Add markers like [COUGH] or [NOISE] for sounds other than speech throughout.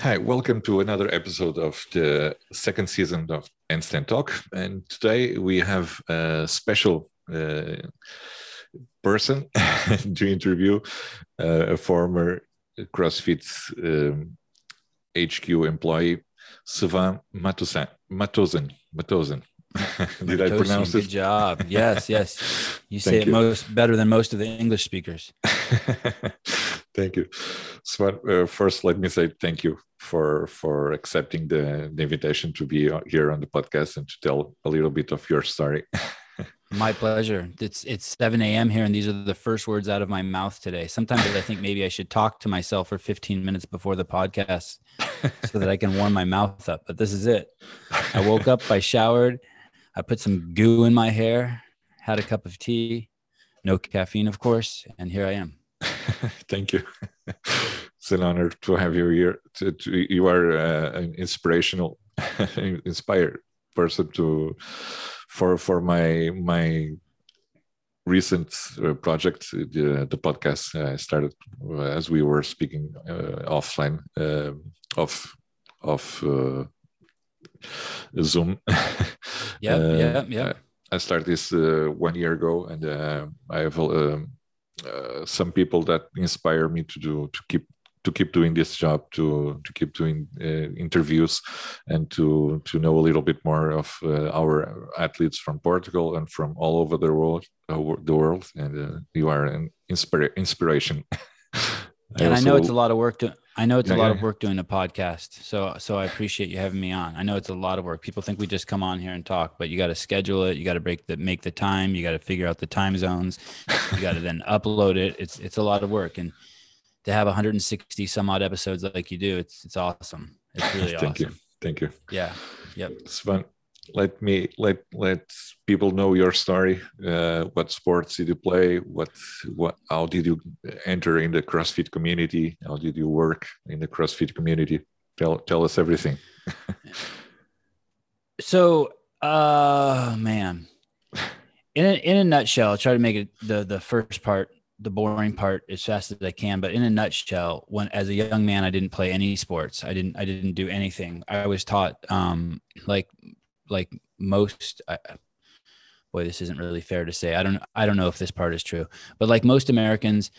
Hi, welcome to another episode of the second season of Handstand Talk. And today we have a special uh, person [LAUGHS] to interview, uh, a former CrossFit um, HQ employee, Sevan Matossian. Matossian. Matossian. [LAUGHS] Did I pronounce it? Good job. Yes, yes. [LAUGHS] You say Thank it you. most better than most of the English speakers. Thank you. Sven, uh, first, let me say thank you for for accepting the, the invitation to be uh, here on the podcast and to tell a little bit of your story. [LAUGHS] My pleasure. It's it's 7 a.m. here, and these are the first words out of my mouth today. Sometimes I think maybe I should talk to myself for 15 minutes before the podcast so that I can warm my mouth up. But this is it. I woke up, I showered, I put some goo in my hair, had a cup of tea, no caffeine, of course, and here I am. [LAUGHS] thank you. [LAUGHS] It's an honor to have you here. To, to, you are uh, an inspirational, [LAUGHS] inspired person to for for my my recent uh, project, the, the podcast I started uh, as we were speaking uh, offline um of of uh, Zoom. yeah, Uh, yeah. yep. I started this uh, one year ago, and uh, I have um, uh, some people that inspire me to do to keep to keep doing this job, to to keep doing uh, interviews, and to to know a little bit more of uh, our athletes from Portugal and from all over the world. Uh, the world, and uh, you are an inspira- inspiration. [LAUGHS] and I know it's a lot of work to I know it's Yeah, a lot yeah. of work doing a podcast. So so I appreciate you having me on. I know it's a lot of work. People think we just come on here and talk, but you got to schedule it. You got to break the make the time. You got to figure out the time zones. You got to then [LAUGHS] upload it. It's it's a lot of work and to have 160 some odd episodes like you do, it's it's awesome. It's [SIGHS] really awesome. Thank you, thank you. Yeah. Yep. Sven, let me let let people know your story. Uh, what sports did you play? What what? How did you enter in the CrossFit community? How did you work in the CrossFit community? Tell tell us everything. [LAUGHS] So, uh, man, in a, in a nutshell, I'll try to make it the the first part, the boring part, as fast as I can. But in a nutshell, when as a young man, I didn't play any sports. I didn't I didn't do anything. I was taught, um, like like most. I, boy, this isn't really fair to say. I don't I don't know if this part is true, but like most Americans,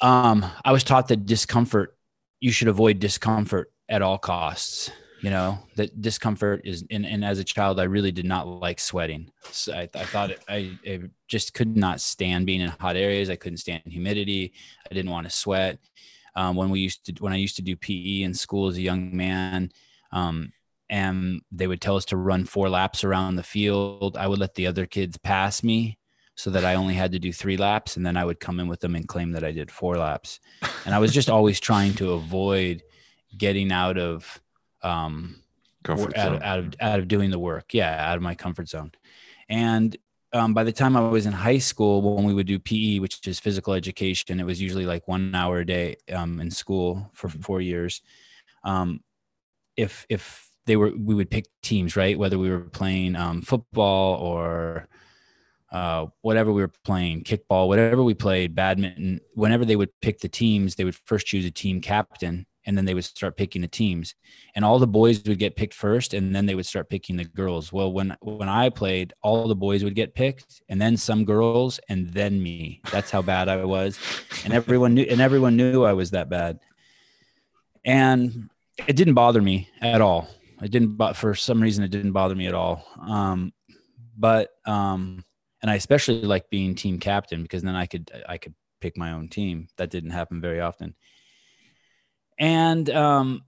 um, I was taught that discomfort. You should avoid discomfort at all costs you know that discomfort is and, and as a child i really did not like sweating so i, I thought it, I, I just could not stand being in hot areas i couldn't stand humidity i didn't want to sweat um, when we used to when i used to do pe in school as a young man um, and they would tell us to run four laps around the field. I would let the other kids pass me so that i only had to do three laps and then i would come in with them and claim that i did four laps. And i was just always trying to avoid getting out of um, Comfort out, zone. of, out of out of doing the work. Yeah out of my comfort zone. And um, by the time i was in high school when we would do pe which is physical education it was usually like one hour a day um, in school for four years. Um, if if they were we would pick teams right? Whether we were playing um, football or uh, whatever we were playing kickball whatever we played badminton whenever they would pick the teams they would first choose a team captain and then they would start picking the teams. And all the boys would get picked first and then they would start picking the girls. Well when when i played all the boys would get picked and then some girls and then me. That's how bad i was. And everyone knew and everyone knew i was that bad. And it didn't bother me at all it didn't but for some reason it didn't bother me at all. Um but um and i especially like being team captain because then i could i could pick my own team. That didn't happen very often. And um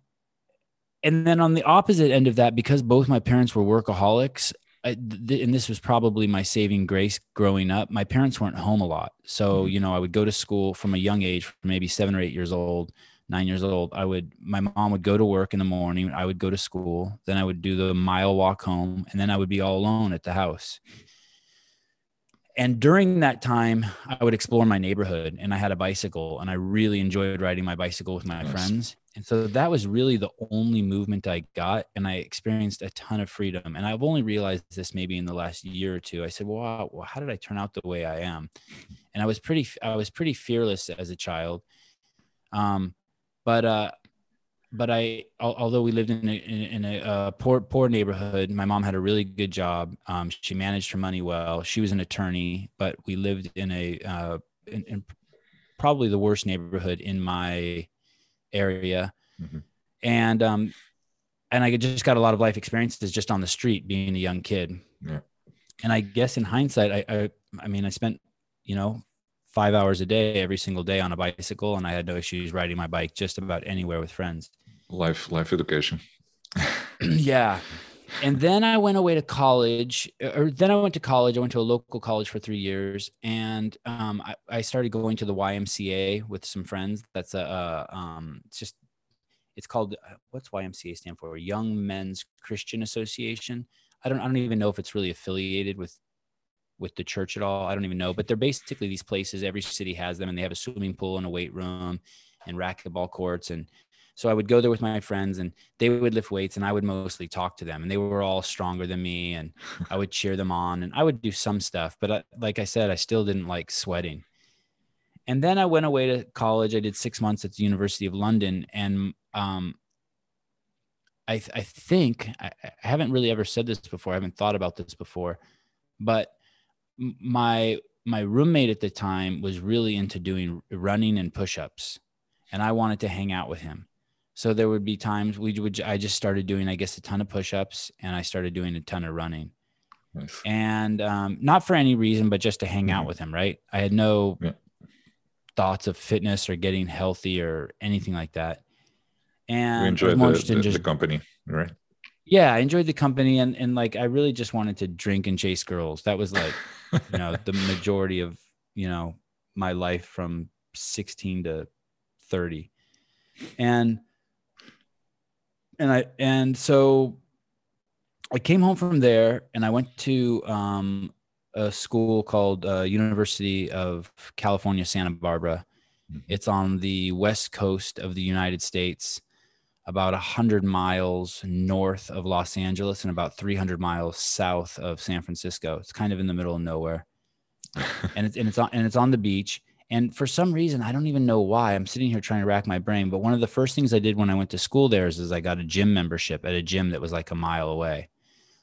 and then on the opposite end of that because both my parents were workaholics I, th- and this was probably my saving grace growing up my parents weren't home a lot. So Mhm. you know i would go to school from a young age from maybe seven or eight years old nine years old i would my mom would go to work in the morning i would go to school then i would do the mile walk home and then i would be all alone at the house. And during that time i would explore my neighborhood and i had a bicycle and i really enjoyed riding my bicycle with my Nice. friends. And so that was really the only movement i got and i experienced a ton of freedom. And i've only realized this maybe in the last year or two. I said wow well, how did i turn out the way i am? And i was pretty i was pretty fearless as a child. Um but uh but I, although we lived in a, in a uh, poor poor neighborhood, my mom had a really good job. Um, she managed her money well. She was an attorney, but we lived in a uh, in, in probably the worst neighborhood in my area, mm-hmm. and um, and I just got a lot of life experiences just on the street being a young kid. Yeah. And I guess in hindsight, I, I I mean, I spent you know five hours a day every single day on a bicycle and i had no issues riding my bike just about anywhere with friends. Life life education. [LAUGHS] Yeah. And then i went away to college or then i went to college. I went to a local college for three years and um, I, I, started going to the ymca with some friends. That's a, a um, it's just it's called what's ymca stand for? Young men's christian association. I don't i don't even know if it's really affiliated with with the church at all. I don't even know, but they're basically these places. Every city has them, and they have a swimming pool and a weight room and racquetball courts. And so I would go there with my friends, and they would lift weights, and I would mostly talk to them. And they were all stronger than me, and I would cheer them on, and I would do some stuff. But I, like I said, I still didn't like sweating. And then I went away to college. I did six months at the University of London, and um, I, I think I, I haven't really ever said this before. I haven't thought about this before, but my my roommate at the time was really into doing running and push-ups and i wanted to hang out with him so there would be times we would i just started doing i guess a ton of push-ups and i started doing a ton of running nice. and um, not for any reason but just to hang mm-hmm. out with him right i had no yeah. thoughts of fitness or getting healthy or anything like that and we enjoyed the, the, just, the company right yeah i enjoyed the company and and like i really just wanted to drink and chase girls. That was like you know [LAUGHS] the majority of you know my life from 16 to 30 and and i and so i came home from there and i went to um, a school called uh, university of california santa barbara. Mm-hmm. it's on the west coast of the united states about 100 miles north of Los Angeles and about 300 miles south of San Francisco. It's kind of in the middle of nowhere. [LAUGHS] and it's and it's on and it's on the beach. And for some reason, I don't even know why. I'm sitting here trying to rack my brain. But one of the first things I did when I went to school there is, is I got a gym membership at a gym that was like a mile away.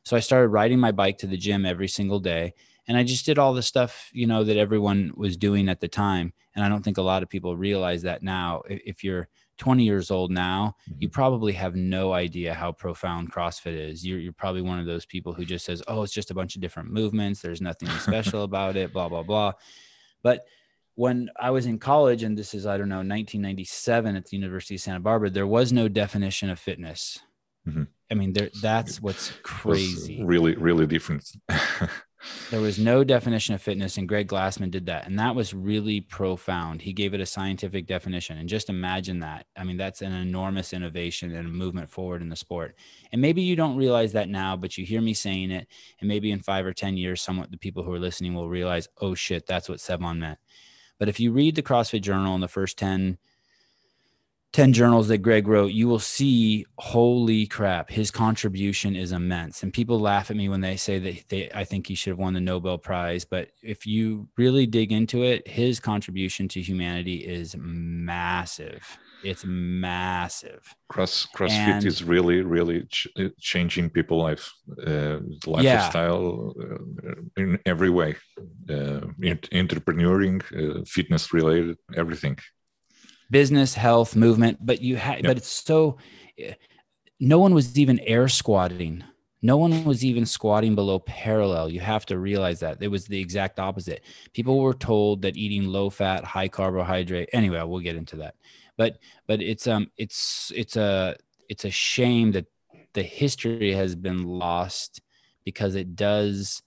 So I started riding my bike to the gym every single day. And I just did all the stuff, you know, that everyone was doing at the time. And I don't think a lot of people realize that now. If you're 20 years old now, you mm-hmm. probably have no idea how profound CrossFit is. You're, you're probably one of those people who just says, oh, it's just a bunch of different movements. There's nothing special [LAUGHS] about it, blah, blah, blah. But when I was in college, and this is, I don't know, 1997 at the University of Santa Barbara, there was no definition of fitness. Mm-hmm. I mean, there, that's what's crazy. Really, really different. [LAUGHS] There was no definition of fitness, and Greg Glassman did that. And that was really profound. He gave it a scientific definition. And just imagine that. I mean, that's an enormous innovation and a movement forward in the sport. And maybe you don't realize that now, but you hear me saying it. And maybe in five or 10 years, somewhat the people who are listening will realize, oh shit, that's what Sevan meant. But if you read the CrossFit Journal in the first 10, 10 journals that Greg wrote, you will see, holy crap, his contribution is immense. And people laugh at me when they say that they, I think he should have won the Nobel Prize. But if you really dig into it, his contribution to humanity is massive. It's massive. Cross CrossFit and, is really, really ch- uh, changing people' life, uh, lifestyle yeah. uh, in every way, uh, entrepreneuring, uh, fitness related, everything business, health, movement, but you had, yep. but it's so, no one was even air squatting. No one was even squatting below parallel. You have to realize that it was the exact opposite. People were told that eating low fat, high carbohydrate. Anyway, we'll get into that. But but it's um it's it's a it's a shame that the history has been lost because it does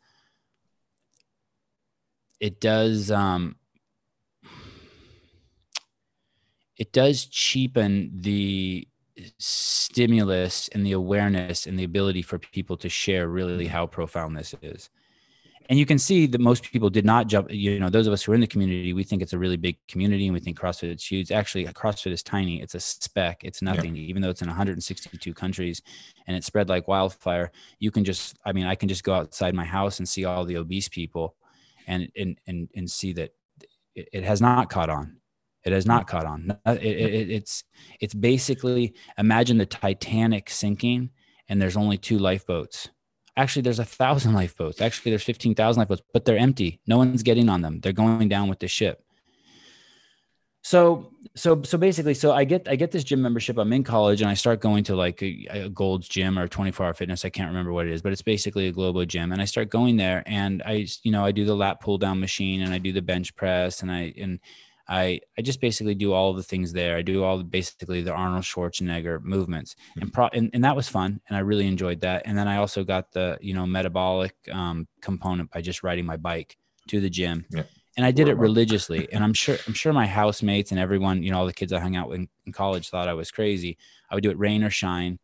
it does um it does cheapen the stimulus and the awareness and the ability for people to share really how profound this is. And you can see that most people did not jump you know those of us who are in the community we think it's a really big community and we think crossfit is huge. Actually crossfit is tiny. It's a speck. It's nothing. Yeah. even though it's in 162 countries and it's spread like wildfire you can just i mean i can just go outside my house and see all the obese people and and and, and see that it has not caught on It has not caught on. It, it, it's it's basically imagine the Titanic sinking, and there's only two lifeboats. Actually, there's a thousand [LAUGHS] lifeboats. Actually, there's fifteen thousand lifeboats, but they're empty. No one's getting on them. They're going down with the ship. So so so basically, so I get I get this gym membership. I'm in college, and I start going to like a, a Gold's Gym or 24 Hour Fitness. I can't remember what it is, but it's basically a Globo gym. And I start going there, and I you know I do the lat pull down machine, and I do the bench press, and I and I I just basically do all the things there. I do all the, basically the Arnold Schwarzenegger movements, mm-hmm. and, pro, and and that was fun, and I really enjoyed that. And then I also got the you know metabolic um, component by just riding my bike to the gym. Yeah. And I did it religiously, and I'm sure I'm sure my housemates and everyone, you know, all the kids I hung out with in, in college thought I was crazy. I would do it rain or shine,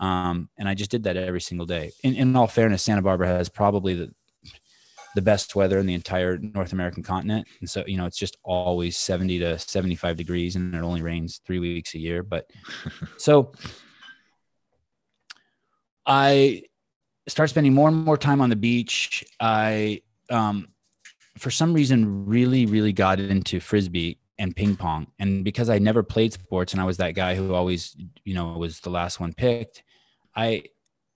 um, and I just did that every single day. In, in all fairness, Santa Barbara has probably the the best weather in the entire North American continent. And so, you know, it's just always 70 to 75 degrees and it only rains three weeks a year. But [LAUGHS] so I start spending more and more time on the beach. I, um, for some reason, really, really got into frisbee and ping pong. And because I never played sports and I was that guy who always, you know, was the last one picked, I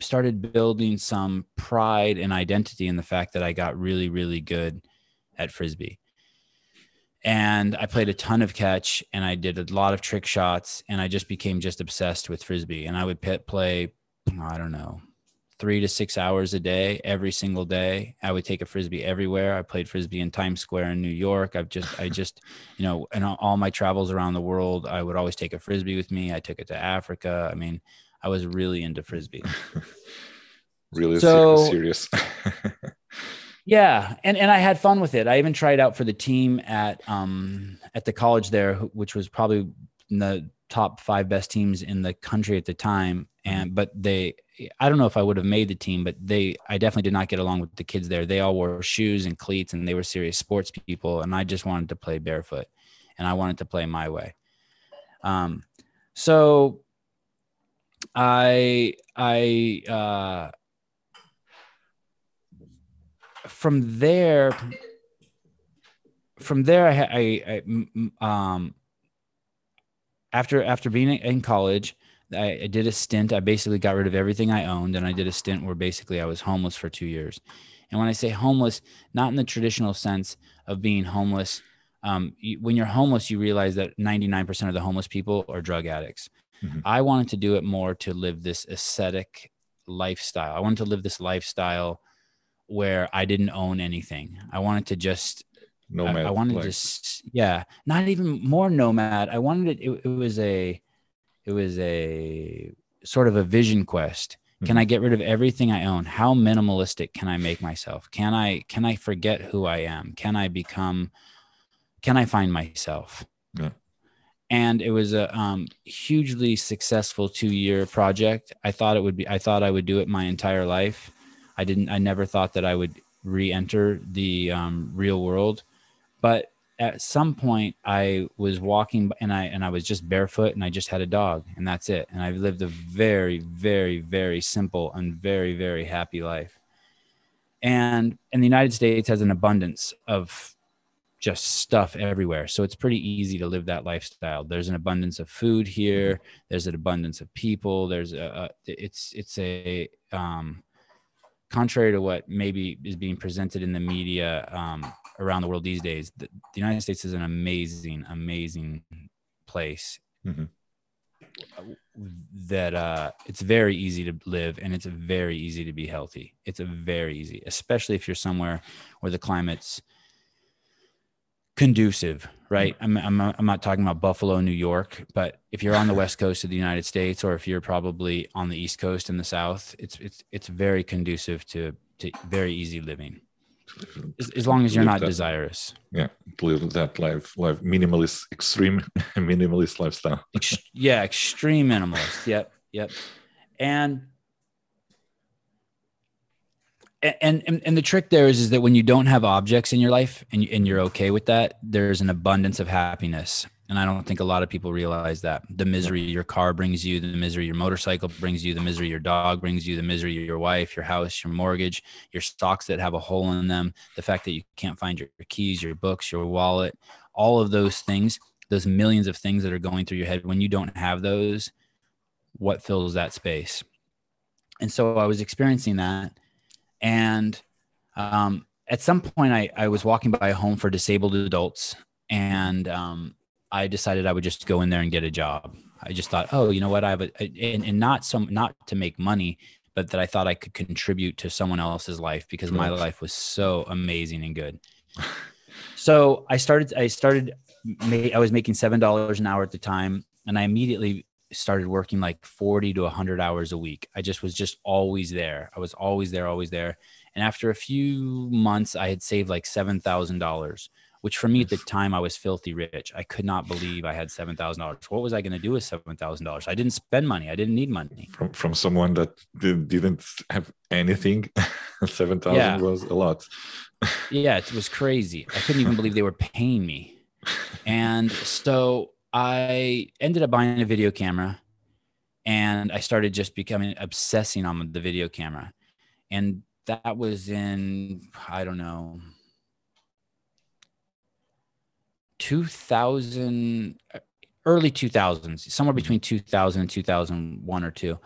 started building some pride and identity in the fact that I got really, really good at frisbee. And I played a ton of catch and I did a lot of trick shots and I just became just obsessed with frisbee. And I would pit play, I don't know, three to six hours a day, every single day. I would take a frisbee everywhere. I played frisbee in Times Square in New York. I've just, I just, [LAUGHS] you know, and all my travels around the world, I would always take a frisbee with me. I took it to Africa. I mean, I was really into frisbee. [LAUGHS] really so, serious. [LAUGHS] yeah, and and I had fun with it. I even tried out for the team at um at the college there, which was probably the top five best teams in the country at the time. And but they, I don't know if I would have made the team, but they, I definitely did not get along with the kids there. They all wore shoes and cleats, and they were serious sports people, and I just wanted to play barefoot, and I wanted to play my way. Um, so I I uh, from there from there I, I, I um after after being in college I, I, did a stint. I basically got rid of everything i owned and i did a stint where basically i was homeless for two years. And when i say homeless not in the traditional sense of being homeless um, you, when you're homeless you realize that 99% of the homeless people are drug addicts Mm-hmm. I wanted to do it more to live this ascetic lifestyle. I wanted to live this lifestyle where I didn't own anything. I wanted to just nomad. I, I wanted to just yeah, not even more nomad. I wanted it, it, it was a it was a sort of a vision quest. Mm-hmm. Can I get rid of everything I own? How minimalistic can I make myself? Can I can I forget who I am? Can I become can I find myself? Yeah and it was a um, hugely successful two year project. I thought it would be. I thought I would do it my entire life. I didn't. I never thought that I would re-enter the um, real world, but at some point I was walking and I and I was just barefoot and I just had a dog and that's it. And I've lived a very, very, very simple and very, very happy life. And and the United States has an abundance of just stuff everywhere. So it's pretty easy to live that lifestyle. There's an abundance of food here. Mm-hmm. There's an abundance of people. There's a, a it's it's a um, contrary to what maybe is being presented in the media um, around the world these days. The, the, United States is an amazing, amazing place. Mm-hmm. That uh, it's very easy to live and it's very easy to be healthy. It's a very easy, especially if you're somewhere where the climate's conducive, right? Mm. I'm, I'm, I'm not talking about Buffalo, New York, but if you're on the west coast of the United States, or if you're probably on the east coast in the south, it's it's it's very conducive to to very easy living, as, as long as you're not that, desirous. Yeah, live that life, life minimalist, extreme [LAUGHS] minimalist lifestyle. Yeah, extreme minimalist. Yep, yep, and and, and and the trick there is is that when you don't have objects in your life and, and you're okay with that there's an abundance of happiness. And i don't think a lot of people realize that. The misery your car brings you the misery your motorcycle brings you the misery your dog brings you the misery your wife your house your mortgage your stocks that have a hole in them the fact that you can't find your keys your books your wallet all of those things those millions of things that are going through your head when you don't have those what fills that space? And so i was experiencing that and um, at some point I, I was walking by a home for disabled adults and um, i decided i would just go in there and get a job. I just thought oh you know what? I have a, and, and not some not to make money but that i thought i could contribute to someone else's life because my life was so amazing and good. So i started i started i was making seven dollars an hour at the time and i immediately started working like 40 to 100 hours a week i just was just always there i was always there always there and after a few months, I had saved like $7,000, which for me at the time, I was filthy rich. I could not believe I had $7,000. What was I going to do with $7,000? I didn't spend money. I didn't need money. From, from someone that didn't have anything, [LAUGHS] 7,000 yeah. was a lot. yeah, it was crazy. I couldn't even believe they were paying me. [LAUGHS] And so I ended up buying a video camera and I started just becoming obsessing on the video camera. And that was in I don't know 2000 early 2000s somewhere mm-hmm. between 2000 and 2001 or 2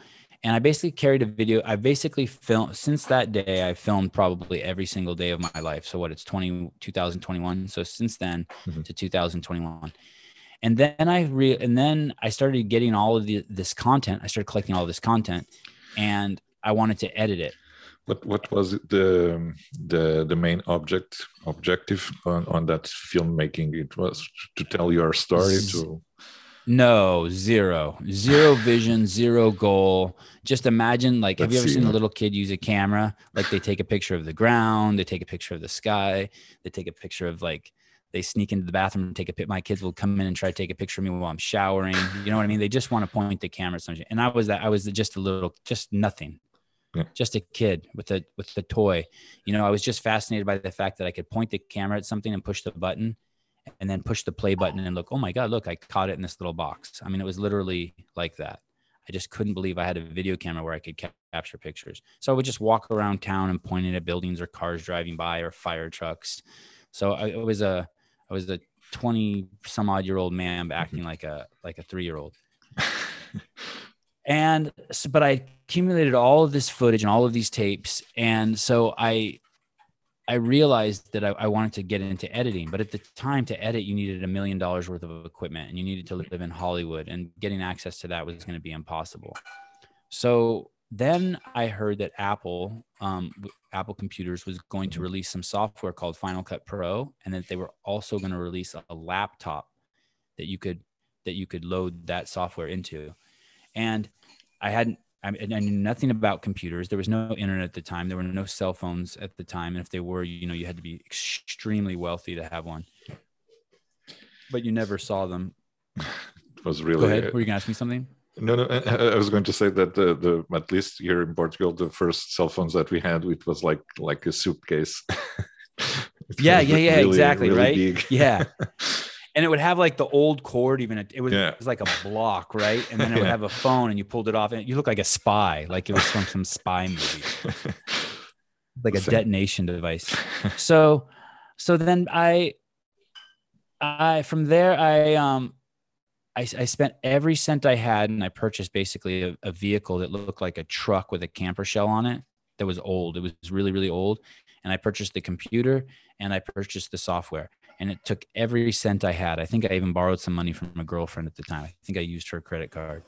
and i basically carried a video i basically filmed since that day i filmed probably every single day of my life so what it's 20 2021 so since then mm-hmm. to 2021 and then i re and then i started getting all of the, this content i started collecting all this content and i wanted to edit it what what was the the the main object objective on, on that filmmaking? It was to tell your story to no, zero, zero vision, zero goal. Just imagine, like, Let's have you ever seen a little kid use a camera? Like, they take a picture of the ground, they take a picture of the sky, they take a picture of like, they sneak into the bathroom and take a pic. My kids will come in and try to take a picture of me while I'm showering. You know what I mean? They just want to point the camera at something. And I was that. I was just a little, just nothing yeah. just a kid with a with the toy. You know, I was just fascinated by the fact that I could point the camera at something and push the button and then push the play button and look, oh my God, look, I caught it in this little box. I mean, it was literally like that. I just couldn't believe I had a video camera where I could ca- capture pictures. So I would just walk around town and point it at buildings or cars driving by or fire trucks. So I, it was a, I was a 20 some odd year old man acting like a, like a three year old. [LAUGHS] and but i accumulated all of this footage and all of these tapes. And so i i realized that I, I, wanted to get into editing. But at the time to edit you needed a million dollars worth of equipment and you needed to live in hollywood and getting access to that was going to be impossible. So then i heard that apple um, apple computers was going to release some software called final cut pro and that they were also going to release a, laptop that you could that you could load that software into and I hadn't I, I knew nothing about computers. There was no internet at the time. There were no cell phones at the time, and if they were, you know, you had to be extremely wealthy to have one. But you never saw them. [LAUGHS] It was really. Go ahead. Were you gonna ask me something? No, no. I was going to say that the, the at least here in Portugal, the first cell phones that we had, it was like like a suitcase. [LAUGHS] yeah, yeah, yeah, really, exactly, really right? Big. Yeah. [LAUGHS] and it would have like the old cord even it was, yeah. it was like a block right and then it would [LAUGHS] have a phone and you pulled it off and you look like a spy like it was from some spy movie like a detonation device so so then i i from there i um I, I spent every cent I had and I purchased basically a, a vehicle that looked like a truck with a camper shell on it that was old. It was really, really old. And I purchased the computer and I purchased the software and it took every cent I had. I think I even borrowed some money from a girlfriend at the time. I think I used her credit card,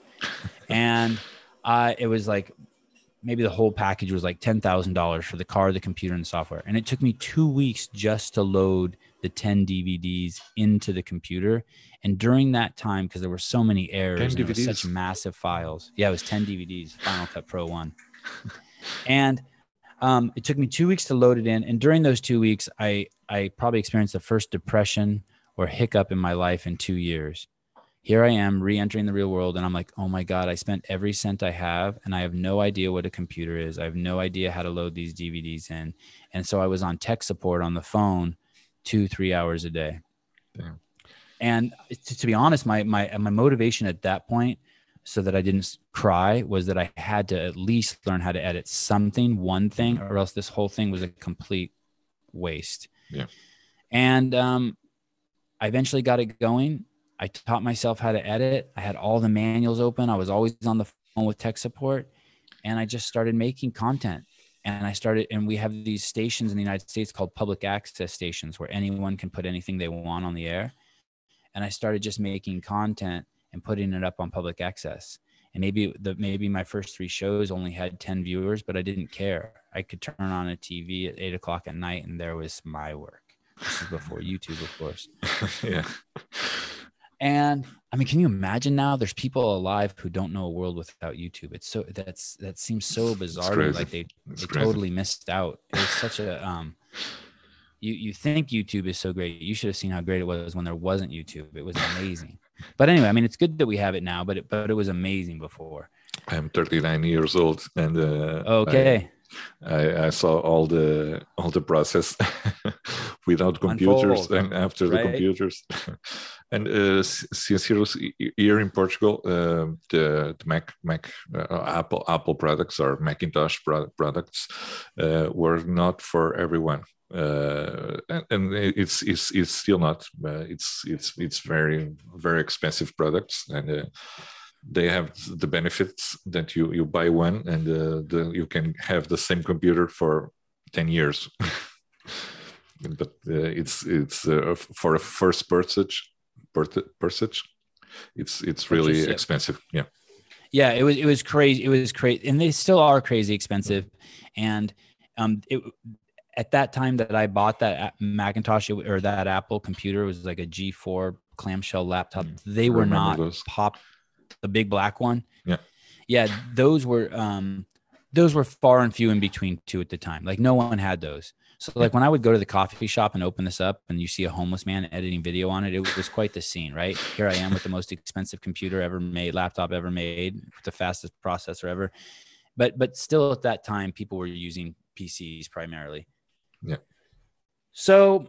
and uh, it was like maybe the whole package was like ten thousand dollars for the car, the computer, and the software. And it took me two weeks just to load the ten DVDs into the computer. And during that time, because there were so many errors, and such massive files. Yeah, it was ten DVDs, Final Cut Pro One, and um, it took me two weeks to load it in, and during those two weeks, I I probably experienced the first depression or hiccup in my life in two years. Here I am re-entering the real world, and I'm like, oh my god, I spent every cent I have, and I have no idea what a computer is. I have no idea how to load these DVDs in, and so I was on tech support on the phone, two three hours a day. Damn. And to, to be honest, my my my motivation at that point so that I didn't cry was that I had to at least learn how to edit something, one thing, or else this whole thing was a complete waste. Yeah. And um, I eventually got it going. I I taught myself how to edit. I had all the manuals open. I was always on the phone with tech support and I just started making content. And I started, and we have these stations in the United States called public access stations where anyone can put anything they want on the air. And I started just making content and putting it up on public access. And maybe the maybe my first three shows only had 10 viewers, but I didn't care. I could turn on a TV at eight o'clock at night and there was my work. This is before YouTube, of course. [LAUGHS] yeah. And I mean, can you imagine now? There's people alive who don't know a world without YouTube. It's so that's that seems so bizarre. Like they, they totally missed out. It's such a um. You you think YouTube is so great? You should have seen how great it was when there wasn't YouTube. It was amazing. but anyway, I mean, it's good that we have it now, but it, but it was amazing before. I'm 39 years old, and uh, okay. I, I, saw all the all the process [LAUGHS] without computers Unfold, and after right? the computers. [LAUGHS] and uh, sincerely, here in Portugal, uh, the, the, Mac Mac uh, Apple Apple products or Macintosh pro- products uh, were not for everyone. Uh, and, and, it's, it's it's still not. Uh, it's it's it's very very expensive products, and they have the benefits that you you buy one and uh, the, you can have the same computer for 10 years [LAUGHS] but uh, it's it's uh, for a first purchase purchase it's it's really purchase, expensive yeah yeah it was it was crazy it was crazy and they still are crazy expensive and um it at that time that I bought that Macintosh or that Apple computer was like a G4 clamshell laptop. Mm. They were not those. pop the big black one. Yeah. Yeah, those were um those were far and few in between too at the time. Like no one had those. So like when I would go to the coffee shop and open this up and you see a homeless man editing video on it, it was quite the scene, right? Here I am with the most expensive computer ever made, laptop ever made, the fastest processor ever. But but still at that time people were using PCs primarily. Yeah. So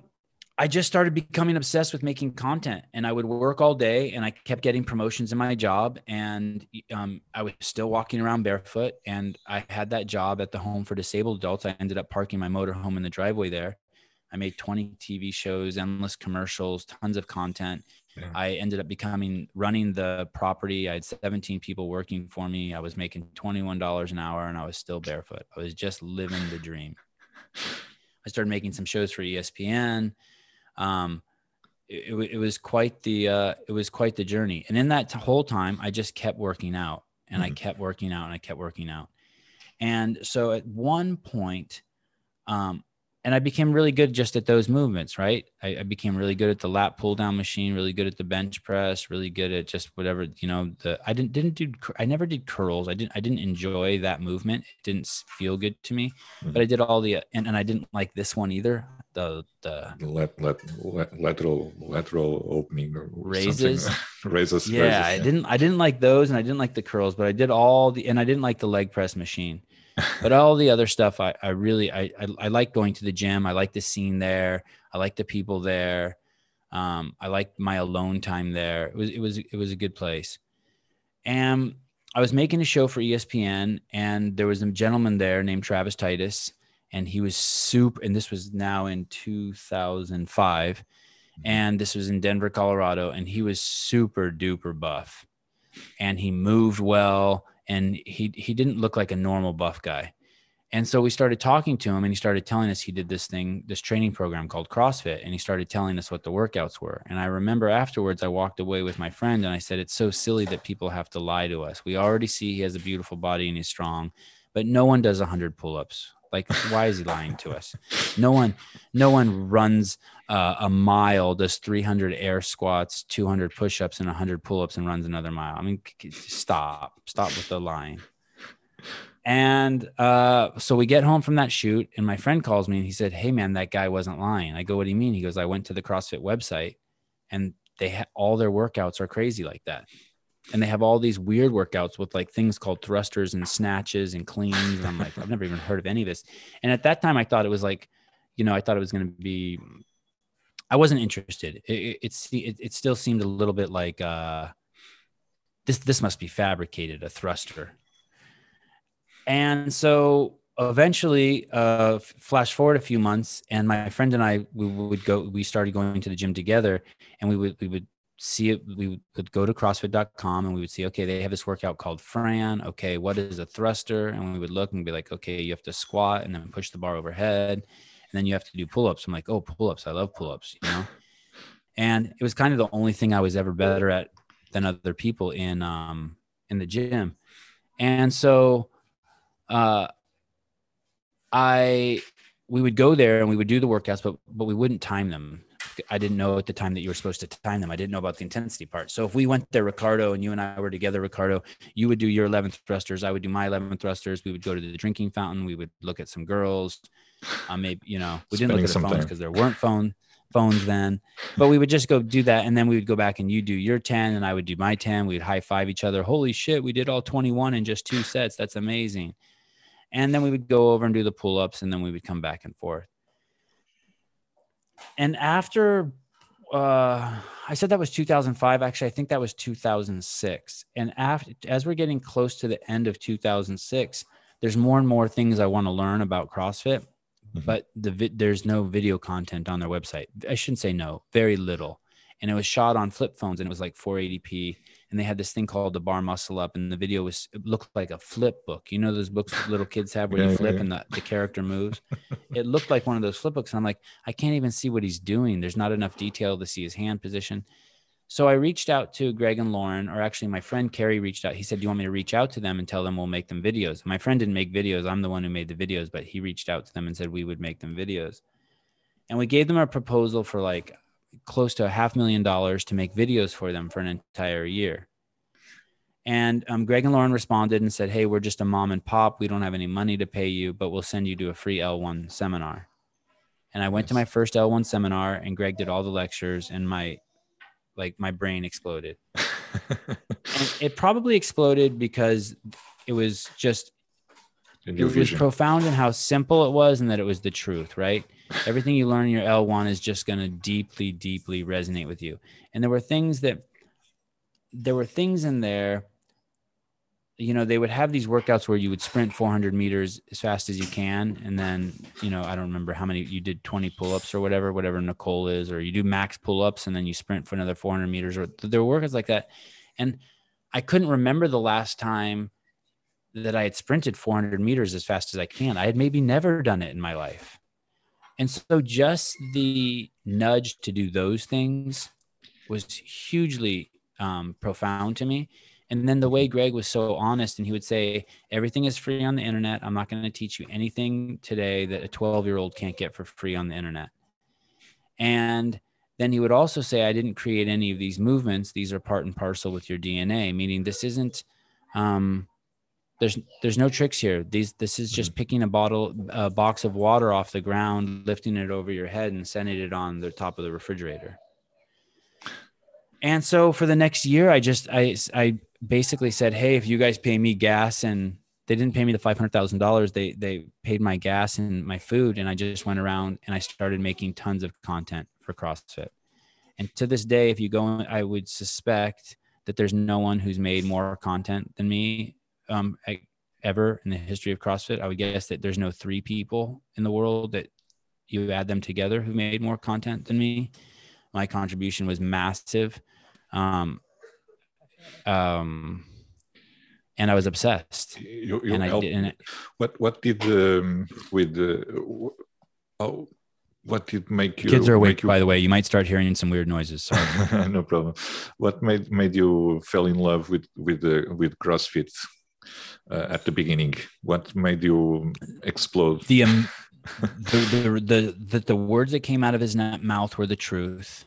I just started becoming obsessed with making content and I would work all day and I kept getting promotions in my job and um, I was still walking around barefoot and I had that job at the home for disabled adults. I ended up parking my motorhome in the driveway there. I made 20 TV shows, endless commercials, tons of content. Yeah. I ended up becoming running the property. I had 17 people working for me. I was making $21 an hour and I was still barefoot. I was just living the dream. [LAUGHS] I started making some shows for ESPN um, it, it, was quite the uh, it was quite the journey. And in that whole time, I just kept working out, and mm-hmm. I kept working out, and I kept working out. And so at one point, um, and I became really good just at those movements, right? I, I, became really good at the lat pull down machine, really good at the bench press, really good at just whatever, you know, the, I didn't, didn't do, I never did curls. I didn't, I didn't enjoy that movement. It didn't feel good to me, mm-hmm. but I did all the, and, and I didn't like this one either. The, the, let, let, let, lateral, lateral opening raises, [LAUGHS] raises. Yeah, raises, I didn't, I didn't like those and I didn't like the curls, but I did all the, and I didn't like the leg press machine but all the other stuff, I, I really, I, I, I, like going to the gym. I like the scene there. I like the people there. Um, I like my alone time there. It was, it was, it was a good place. And I was making a show for ESPN and there was a gentleman there named Travis Titus and he was super, and this was now in 2005 mm-hmm. and this was in Denver, Colorado. And he was super duper buff and he moved well and he he didn't look like a normal buff guy. And so we started talking to him and he started telling us he did this thing, this training program called CrossFit. And he started telling us what the workouts were. And I remember afterwards, I walked away with my friend and I said, It's so silly that people have to lie to us. We already see he has a beautiful body and he's strong, but no one does 100 pull ups. Like, why is he lying to us? No one, no one runs uh, a mile, does 300 air squats, 200 push-ups, and 100 pull-ups, and runs another mile. I mean, stop, stop with the lying. And uh, so we get home from that shoot, and my friend calls me and he said, "Hey, man, that guy wasn't lying." I go, "What do you mean?" He goes, "I went to the CrossFit website, and they ha- all their workouts are crazy like that." And they have all these weird workouts with like things called thrusters and snatches and cleans. And I'm like, I've never even heard of any of this. And at that time, I thought it was like, you know, I thought it was going to be. I wasn't interested. It, it, it, it still seemed a little bit like uh, this. This must be fabricated, a thruster. And so eventually, uh, flash forward a few months, and my friend and I we would go. We started going to the gym together, and we would we would see it. We would go to CrossFit.com and we would see, okay, they have this workout called Fran. Okay, what is a thruster? And we would look and be like, okay, you have to squat and then push the bar overhead, and then you have to do pull-ups. I'm like, oh, pull-ups. I love pull-ups. You know. [LAUGHS] and it was kind of the only thing I was ever better at than other people in um in the gym, and so uh I we would go there and we would do the workouts, but but we wouldn't time them. I didn't know at the time that you were supposed to time them. I didn't know about the intensity part. So if we went there, Ricardo, and you and I were together, Ricardo, you would do your 11 thrusters. I would do my 11 thrusters. We would go to the drinking fountain. We would look at some girls. Uh, maybe, you know, we didn't look at the phones because there weren't phone phones then, but we would just go do that. And then we would go back and you do your 10 and I would do my 10. We'd high five each other. Holy shit. We did all 21 in just two sets. That's amazing and then we would go over and do the pull-ups and then we would come back and forth and after uh, i said that was 2005 actually i think that was 2006 and after as we're getting close to the end of 2006 there's more and more things i want to learn about crossfit mm-hmm. but the vi- there's no video content on their website. I shouldn't say no very little. And it was shot on flip phones and it was like 480p and they had this thing called the bar muscle up and the video was it looked like a flip book. You know those books little kids have where yeah, you flip yeah, and the, the character moves? It looked like one of those flip books and i'm like i can't even see what he's doing. There's not enough detail to see his hand position. So i reached out to greg and lauren or actually my friend kerry reached out. He said do you want me to reach out to them and tell them we'll make them videos? My friend didn't make videos. I'm the one who made the videos but he reached out to them and said we would make them videos. And we gave them a proposal for like close to a half million dollars to make videos for them for an entire year. And um, Greg and Lauren responded and said, Hey, we're just a mom and pop. We don't have any money to pay you, but we'll send you to a free L1 seminar. And I went to my first L1 seminar and Greg did all the lectures and my like my brain exploded. [LAUGHS] it probably exploded because it was just it was profound in how simple it was and that it was the truth, right? Everything you learn in your L1 is just going to deeply, deeply resonate with you. And there were things that, there were things in there, you know, they would have these workouts where you would sprint 400 meters as fast as you can. And then, you know, I don't remember how many you did 20 pull ups or whatever, whatever Nicole is, or you do max pull ups and then you sprint for another 400 meters, or there were workouts like that. And I couldn't remember the last time that I had sprinted 400 meters as fast as I can. I had maybe never done it in my life. And so just the nudge to do those things was hugely um, profound to me. And then the way Greg was so honest, and he would say, Everything is free on the internet. I'm not going to teach you anything today that a 12 year old can't get for free on the internet. And then he would also say, I didn't create any of these movements. These are part and parcel with your DNA, meaning this isn't um, there's there's no tricks here. These this is just mm-hmm. picking a bottle a box of water off the ground lifting it over your head and sending it on the top of the refrigerator. And so for the next year i just i i basically said hey if you guys pay me gas and they didn't pay me the $500000 they they paid my gas and my food and i just went around and i started making tons of content for crossfit. And to this day if you go i would suspect that there's no one who's made more content than me um, ever in the history of CrossFit. I would guess that there's no three people in the world that you add them together who made more content than me. My contribution was massive. Um, um, and I was obsessed. You, you and I didn't. what what did um, with the oh what did make you kids are awake you, by the way you might start hearing some weird noises [LAUGHS] no problem what made made you fell in love with with the with crossfit uh, at the beginning? What made you explode? The, um, [LAUGHS] the, the, the, the, the words that came out of his mouth were the truth.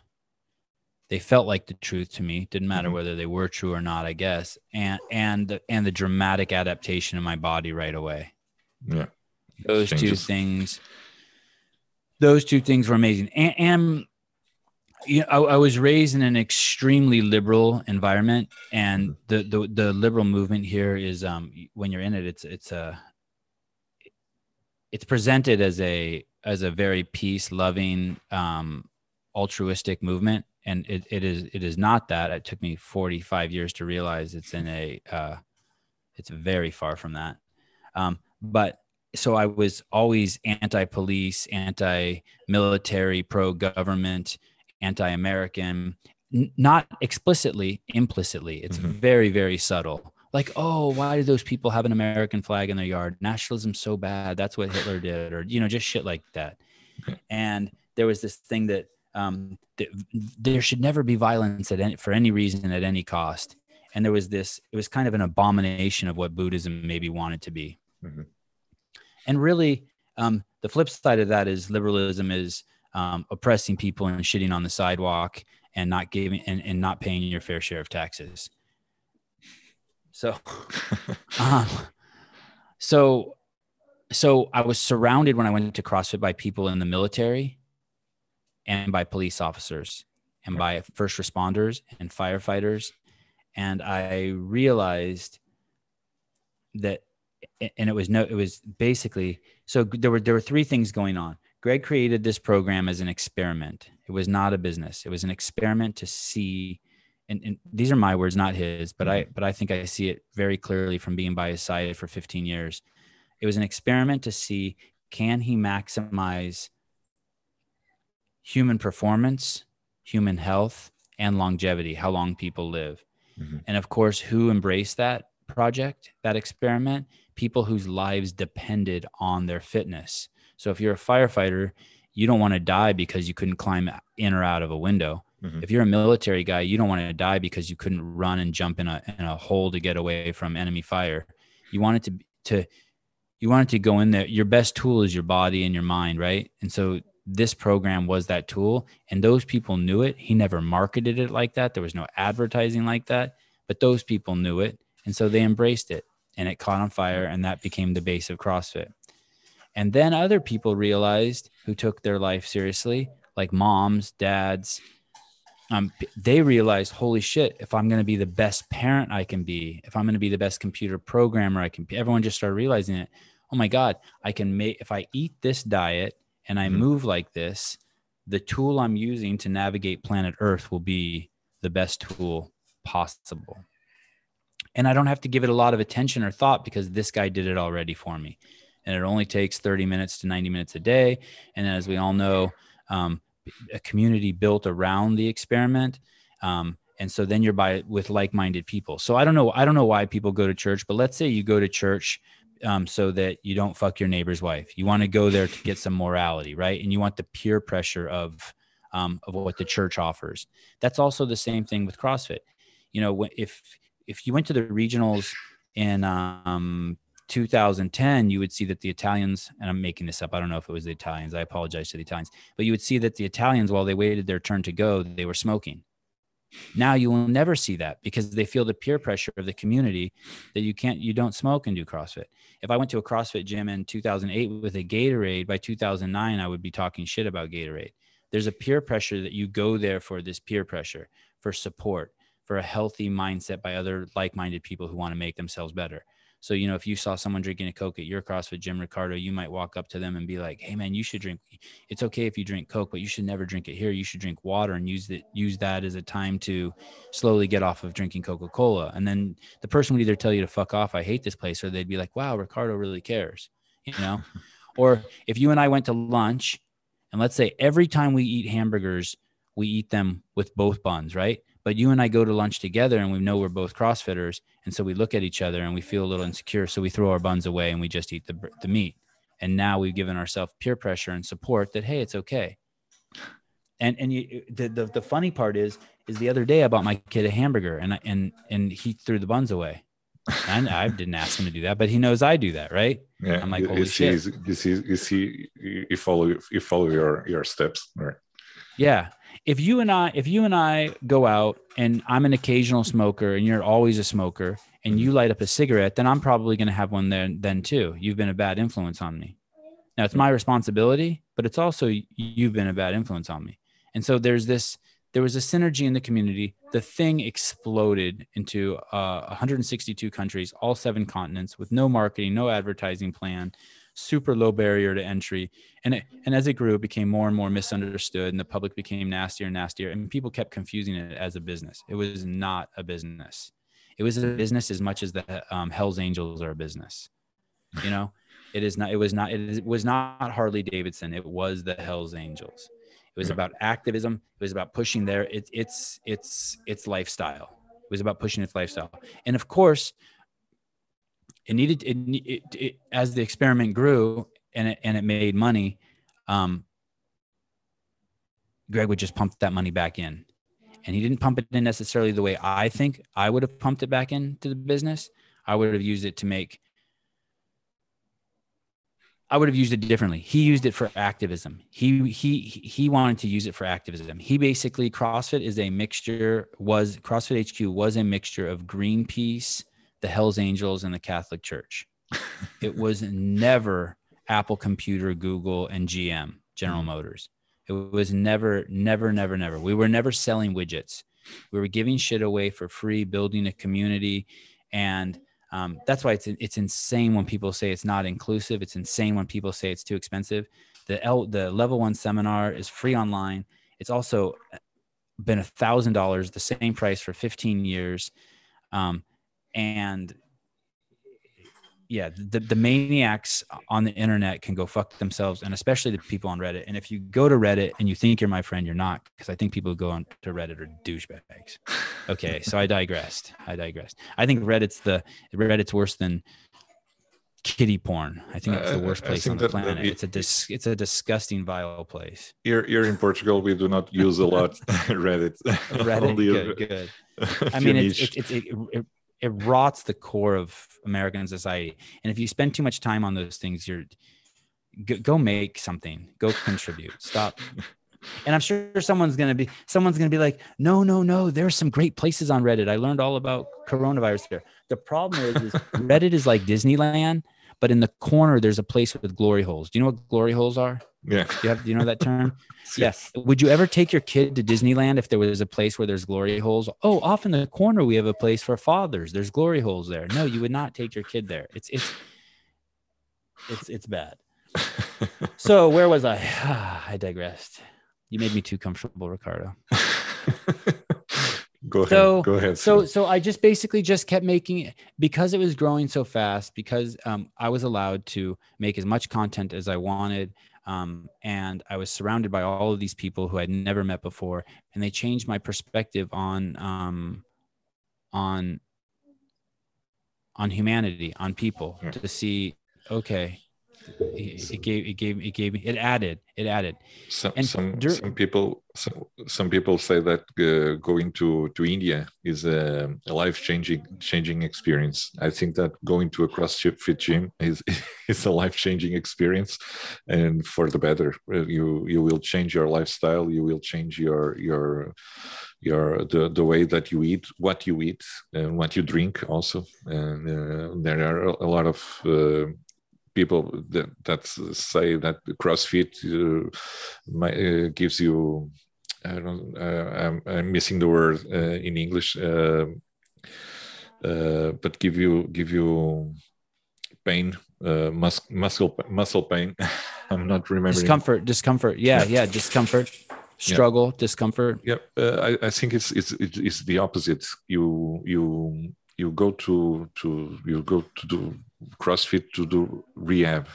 They felt like the truth to me. Didn't matter mm-hmm. whether they were true or not, I guess. And and and the dramatic adaptation in my body right away. Yeah, those two things. Those two things were amazing. And, and you know, I, I, was raised in an extremely liberal environment, and the, the the liberal movement here is um when you're in it, it's it's a it's presented as a as a very peace loving um altruistic movement and it, it is it is not that. It took me 45 years to realize it's in a uh it's very far from that. Um but so i was always anti-police anti-military pro-government anti-American. n- not explicitly, implicitly. It's Mhm. very, very subtle. Like, oh, why do those people have an American flag in their yard? Nationalism's so bad. That's what Hitler did, or you know, just shit like that. And there was this thing that um, th- there should never be violence at any, for any reason at any cost. And there was this. It was kind of an abomination of what Buddhism maybe wanted to be. Mhm. And really, um, the flip side of that is liberalism is um, oppressing people and shitting on the sidewalk and not giving and, and not paying your fair share of taxes. So, [LAUGHS] um, so, so I was surrounded when I went to CrossFit by people in the military, and by police officers, and by first responders and firefighters, and I realized that, and it was no, it was basically so there were there were three things going on. Greg created this program as an experiment. It was not a business. It was an experiment to see and, and these are my words, not his, but I but I think I see it very clearly from being by his side for 15 years. It was an experiment to see can he maximize human performance, human health, and longevity, how long people live. Mhm. And of course, who embraced that project, that experiment? People whose lives depended on their fitness. So if you're a firefighter, you don't want to die because you couldn't climb in or out of a window. Mhm. If you're a military guy, you don't want to die because you couldn't run and jump in a in a hole to get away from enemy fire. You want it to to you want it to go in there. Your best tool is your body and your mind, right? And so this program was that tool, and those people knew it. He never marketed it like that. There was no advertising like that, but those people knew it, and so they embraced it, and it caught on fire, and that became the base of CrossFit. And then other people realized who took their life seriously, like moms, dads, um, they realized, holy shit, if I'm going to be the best parent I can be, if I'm going to be the best computer programmer I can be, everyone just started realizing it. Oh my God, I can make, if I eat this diet and I Mhm. move like this, the tool I'm using to navigate planet Earth will be the best tool possible. And I don't have to give it a lot of attention or thought because this guy did it already for me. And it only takes 30 minutes to 90 minutes a day. And as we all know, um, a community built around the experiment. Um, and so then you're by with like-minded people. So I don't know. I don't know why people go to church, but let's say you go to church um, so that you don't fuck your neighbor's wife. You want to go there to get some morality, right? And you want the peer pressure of um, of what the church offers. That's also the same thing with CrossFit. You know, if if you went to the regionals in um, 2010, you would see that the Italians, and I'm making this up. I don't know if it was the Italians. I apologize to the Italians, but you would see that the Italians, while they waited their turn to go, they were smoking. Now you will never see that because they feel the peer pressure of the community that you can't, you don't smoke and do CrossFit. If I went to a CrossFit gym in 2008 with a Gatorade, by 2009 I would be talking shit about Gatorade. There's a peer pressure that you go there for this peer pressure, for support, for a healthy mindset by other like-minded people who want to make themselves better. So, you know, if you saw someone drinking a Coke at your CrossFit gym, Ricardo, you might walk up to them and be like, Hey man, you should drink. It's okay if you drink Coke, but you should never drink it here. You should drink water and use that, use that as a time to slowly get off of drinking Coca-Cola. And then the person would either tell you to fuck off. I hate this place. Or they'd be like, wow, Ricardo really cares, you know? [LAUGHS] or if you and I went to lunch and let's say every time we eat hamburgers, we eat them with both buns, right? But you and I go to lunch together and we know we're both CrossFitters. And so we look at each other and we feel a little insecure. So we throw our buns away and we just eat the, the meat. And now we've given ourselves peer pressure and support that, hey, it's okay. And, and you, the, the, the funny part is, is the other day I bought my kid a hamburger and, I, and, and he threw the buns away. And I [LAUGHS] didn't ask him to do that, but he knows I do that. Right. Yeah, I'm like, holy you see, shit. you see, you see, you follow, you follow your your steps, right? Yeah. If you and I, if you and I go out and I'm an occasional smoker and you're always a smoker and you light up a cigarette, then I'm probably going to have one then, then too. You've been a bad influence on me. Now it's my responsibility, but it's also you've been a bad influence on me. And so there's this, there was a synergy in the community. The thing exploded into uh, 162 countries, all seven continents, with no marketing, no advertising plan, super low barrier to entry. And it, and as it grew, it became more and more misunderstood, and the public became nastier and nastier, and people kept confusing it as a business. It was not a business. It was a business as much as the um, Hell's Angels are a business. You know, it is not. It was not. It is- was not Harley Davidson. It was the Hell's Angels. It was about activism. It was about pushing their it, it's it's it's lifestyle. It was about pushing its lifestyle, and of course, it needed it, it, it as the experiment grew and it and it made money. Um, Greg would just pump that money back in, and he didn't pump it in necessarily the way I think I would have pumped it back into the business. I would have used it to make. I would have used it differently. He used it for activism. He he he wanted to use it for activism. He basically CrossFit is a mixture was CrossFit HQ was a mixture of Greenpeace, the Hell's Angels, and the Catholic Church. it was never Apple Computer, Google, and GM, General Motors. It was never, never, never, never. We were never selling widgets. We were giving shit away for free, building a community, and um, that's why it's it's insane when people say it's not inclusive. It's insane when people say it's too expensive. The L, the level one seminar is free online. It's also been a thousand dollars, the same price for 15 years, um, and yeah, the, the maniacs on the internet can go fuck themselves, and especially the people on Reddit. And if you go to Reddit and you think you're my friend, you're not, because I think people who go on to Reddit are douchebags. Okay, so I digressed. I digressed. I think Reddit's the Reddit's worse than kitty porn. I think it's the worst place on the that- that planet. it- it's a dis, it's a disgusting, vile place. Here, here in Portugal, we do not use a lot [LAUGHS] Reddit. Reddit, [LAUGHS] good, good. I mean, it's, it's, it, it, it rots the core of American society. And if you spend too much time on those things, you're go, go make something, go contribute, stop. And I'm sure someone's gonna be someone's gonna be like, no, no, no. There's some great places on Reddit. I learned all about coronavirus there. The problem is, is [LAUGHS] Reddit is like Disneyland, but in the corner there's a place with glory holes. Do you know what glory holes are? yeah. Do you have do you know that term? [LAUGHS] Yes. Would you ever take your kid to Disneyland if there was a place where there's glory holes? Oh, off in the corner we have a place for fathers. There's glory holes there. No, you would not take your kid there. It's it's it's it's bad. [LAUGHS] So where was I? [SIGHS] I digressed. You made me too comfortable, Ricardo. [LAUGHS] go ahead. So- go ahead. So so I just basically just kept making it because it was growing so fast because um, I was allowed to make as much content as I wanted. Um, and I was surrounded by all of these people who I'd never met before, and they changed my perspective on um, on on humanity, on people, Yeah. to see. Okay, it, it gave it gave it gave me it added it added. some and some dur- some people some, some people say that uh, going to to India is a, a life changing changing experience. I think that going to a CrossFit gym is [LAUGHS] is a life changing experience, and for the better. Uh, You you will change your lifestyle. You will change your your your the, the way that you eat, what you eat, and what you drink also. And uh, there are a, a lot of uh, people that, that say that CrossFit uh, my, uh, gives you I don't uh, I'm, I'm missing the word uh, in English uh, uh, but give you give you pain uh, mus- muscle muscle pain [LAUGHS] I'm not remembering Discomfort, discomfort. Yeah, yeah, discomfort, struggle, discomfort. yeah uh, I, I think it's it's it's it's the opposite. You you you go to to you go to do CrossFit to do rehab,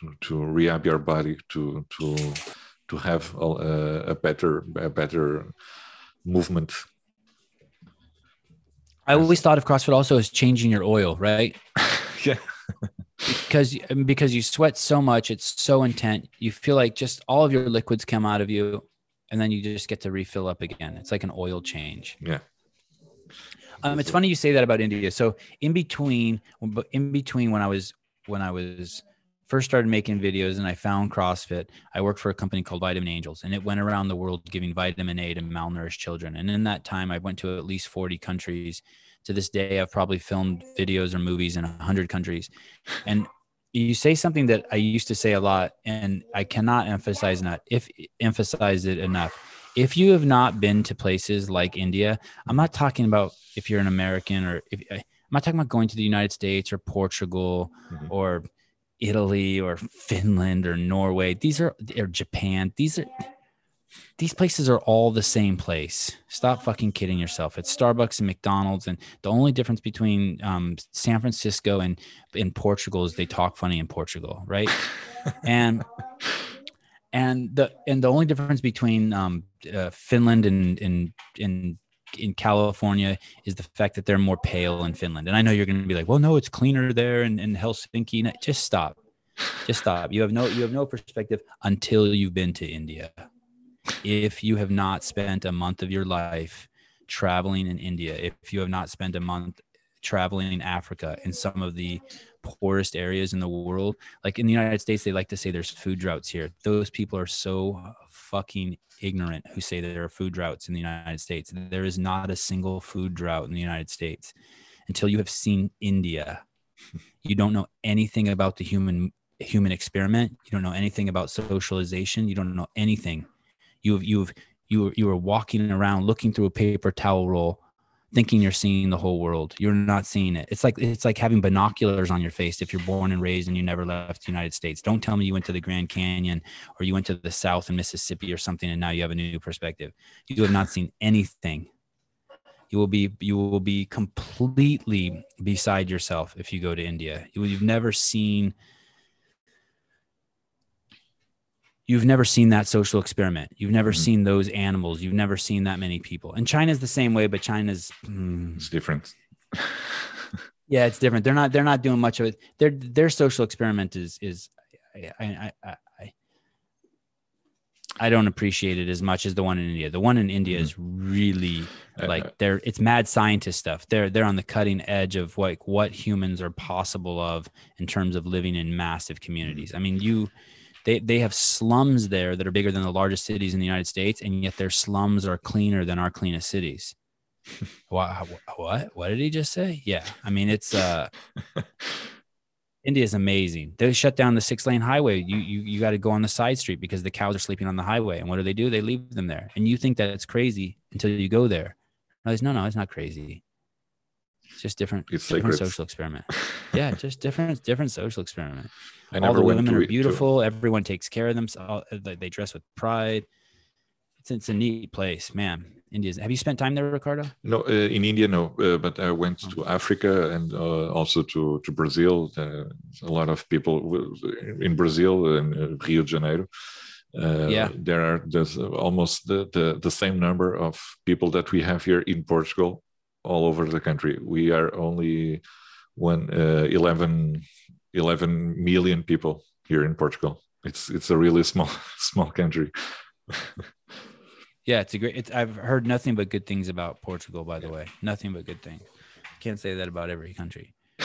to, to rehab your body to to to have a, a better a better movement. I always thought of CrossFit also as changing your oil, right? [LAUGHS] yeah, Because because you sweat so much, it's so intense. You feel like just all of your liquids come out of you, and then you just get to refill up again. It's like an oil change. yeah. Um, it's funny you say that about India. So in between, in between when I was when I was first started making videos and I found CrossFit, I worked for a company called Vitamin Angels, and it went around the world giving vitamin A to malnourished children. And in that time, I went to at least forty countries. To this day, I've probably filmed videos or movies in hundred countries. And you say something that I used to say a lot, and I cannot emphasize enough. If emphasize it enough. If you have not been to places like India, I'm not talking about if you're an American or if I'm not talking about going to the United States or Portugal Mhm. or Italy or Finland or Norway. These are or Japan. These are these places are all the same place. Stop fucking kidding yourself. It's Starbucks and McDonald's, and the only difference between um, San Francisco and in Portugal is they talk funny in Portugal, right? [LAUGHS] and and the and the only difference between um, uh, Finland and in in California is the fact that they're more pale in Finland. And I know you're going to be like, well, no, it's cleaner there in, in Helsinki. No, just stop, just stop. You have no you have no perspective until you've been to India. If you have not spent a month of your life traveling in India, if you have not spent a month traveling in Africa in some of the poorest areas in the world. Like in the United States, they like to say there's food droughts here. Those people are so fucking ignorant who say there are food droughts in the United States. There is not a single food drought in the United States until you have seen India. You don't know anything about the human human experiment. You don't know anything about socialization. You don't know anything. You've you've you you are walking around looking through a paper towel roll thinking you're seeing the whole world. You're not seeing it. It's like it's like having binoculars on your face if you're born and raised and you never left the United States. Don't tell me you went to the Grand Canyon or you went to the South in Mississippi or something and now you have a new perspective. You have not seen anything. You will be you will be completely beside yourself if you go to India. You've never seen you've never seen that social experiment. You've never mm-hmm. seen those animals. You've never seen that many people. And China's the same way, but China's mm, it's different. [LAUGHS] yeah, it's different. They're not they're not doing much of it. Their their social experiment is is I I I I, don't appreciate it as much as the one in India. The one in India mm-hmm. is really uh, like uh, they're it's mad scientist stuff. They're they're on the cutting edge of like what humans are possible of in terms of living in massive communities. I mean, you they they have slums there that are bigger than the largest cities in the United States, and yet their slums are cleaner than our cleanest cities. [LAUGHS] what, what? What did he just say? Yeah, I mean it's uh, [LAUGHS] India is amazing. They shut down the six lane highway. You you you got to go on the side street because the cows are sleeping on the highway. And what do they do? They leave them there. And you think that it's crazy until you go there. No, no, no, it's not crazy. It's just different. It's different social experiment. [LAUGHS] yeah, just different different social experiment. All the women are beautiful. To... Everyone takes care of themselves. They dress with pride. It's, it's a neat place, man. India. Have you spent time there, Ricardo? No, uh, in India, no. Uh, but I went oh. to Africa and uh, also to to Brazil. Uh, a lot of people in Brazil in uh, Rio de Janeiro. Uh, yeah, there are there's almost the, the the same number of people that we have here in Portugal, all over the country. We are only one 11 11 million people here in Portugal. It's it's a really small [LAUGHS] small country. yeah, it's a great. It's, I've heard nothing but good things about Portugal. By the way, nothing but good things. Can't say that about every country. [LAUGHS]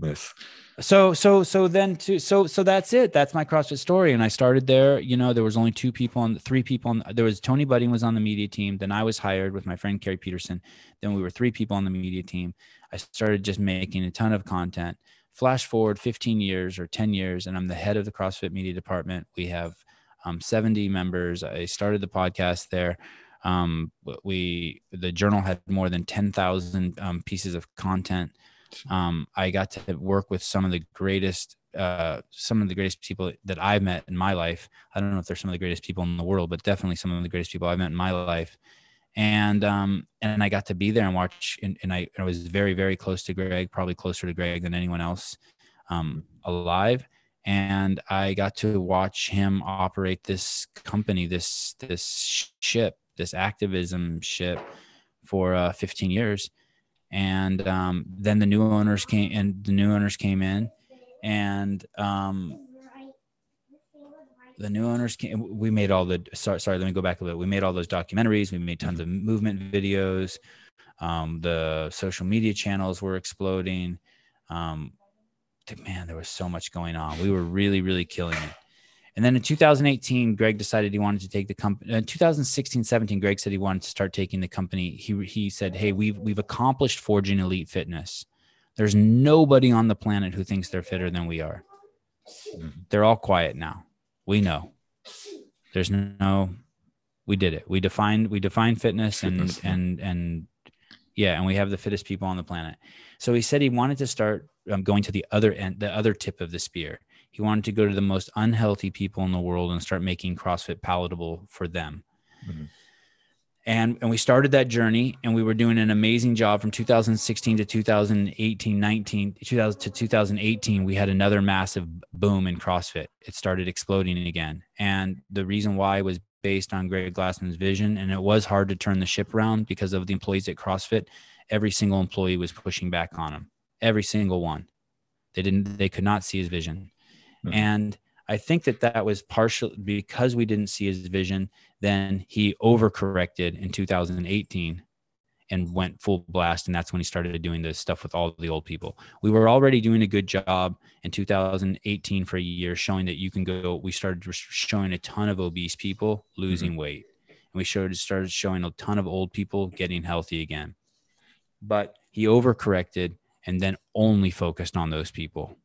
Nice. So so so then to so so that's it. That's my CrossFit story. And I started there. You know, there was only two people on three people on there was Tony Budding was on the media team. Then I was hired with my friend Carrie Peterson. Then we were three people on the media team. I started just making a ton of content. Flash forward 15 years or 10 years, and I'm the head of the CrossFit media department. We have um, 70 members. I started the podcast there. Um, we the journal had more than 10,000 um, pieces of content. Um, I got to work with some of the greatest, uh, some of the greatest people that I've met in my life. I don't know if they're some of the greatest people in the world, but definitely some of the greatest people I've met in my life. And um, and I got to be there and watch, and, and I, I was very very close to Greg, probably closer to Greg than anyone else um, alive. And I got to watch him operate this company, this this ship, this activism ship, for uh, 15 years and um, then the new owners came and the new owners came in and um, the new owners came we made all the sorry, sorry let me go back a little we made all those documentaries we made tons of movement videos um, the social media channels were exploding um, man there was so much going on we were really really killing it and then in 2018, Greg decided he wanted to take the company. In 2016, 17, Greg said he wanted to start taking the company. He he said, "Hey, we've we've accomplished forging elite fitness. There's nobody on the planet who thinks they're fitter than we are. They're all quiet now. We know. There's no. We did it. We defined we defined fitness and fitness. and and yeah, and we have the fittest people on the planet. So he said he wanted to start um, going to the other end, the other tip of the spear he wanted to go to the most unhealthy people in the world and start making CrossFit palatable for them. Mm-hmm. And and we started that journey and we were doing an amazing job from 2016 to 2018 19 2000 to 2018 we had another massive boom in crossfit. It started exploding again. And the reason why was based on greg glassman's vision and it was hard to turn the ship around because of the employees at crossfit. Every single employee was pushing back on him. Every single one. They didn't they could not see his vision. Mm-hmm. and I think that that was partially because we didn't see his vision. Then he overcorrected in 2018 and went full blast. And that's when he started doing this stuff with all the old people. We were already doing a good job in 2018 for a year, showing that you can go. We started showing a ton of obese people losing mm-hmm. weight. And we showed, started showing a ton of old people getting healthy again. But he overcorrected and then only focused on those people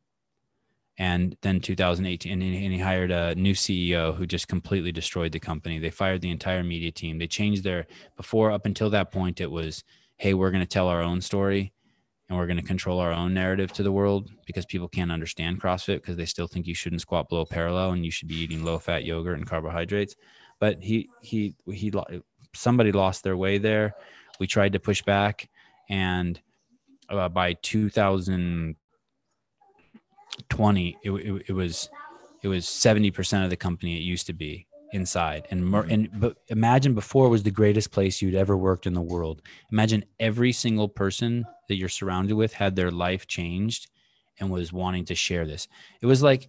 and then 2018 and he hired a new ceo who just completely destroyed the company. They fired the entire media team. They changed their before up until that point it was hey we're going to tell our own story and we're going to control our own narrative to the world because people can't understand crossfit because they still think you shouldn't squat below parallel and you should be eating low fat yogurt and carbohydrates. But he he he somebody lost their way there. We tried to push back and uh, by 2000 20 it, it, it was it was 70% of the company it used to be inside. And more mm-hmm. and but imagine before was the greatest place you'd ever worked in the world. Imagine every single person that you're surrounded with had their life changed and was wanting to share this. It was like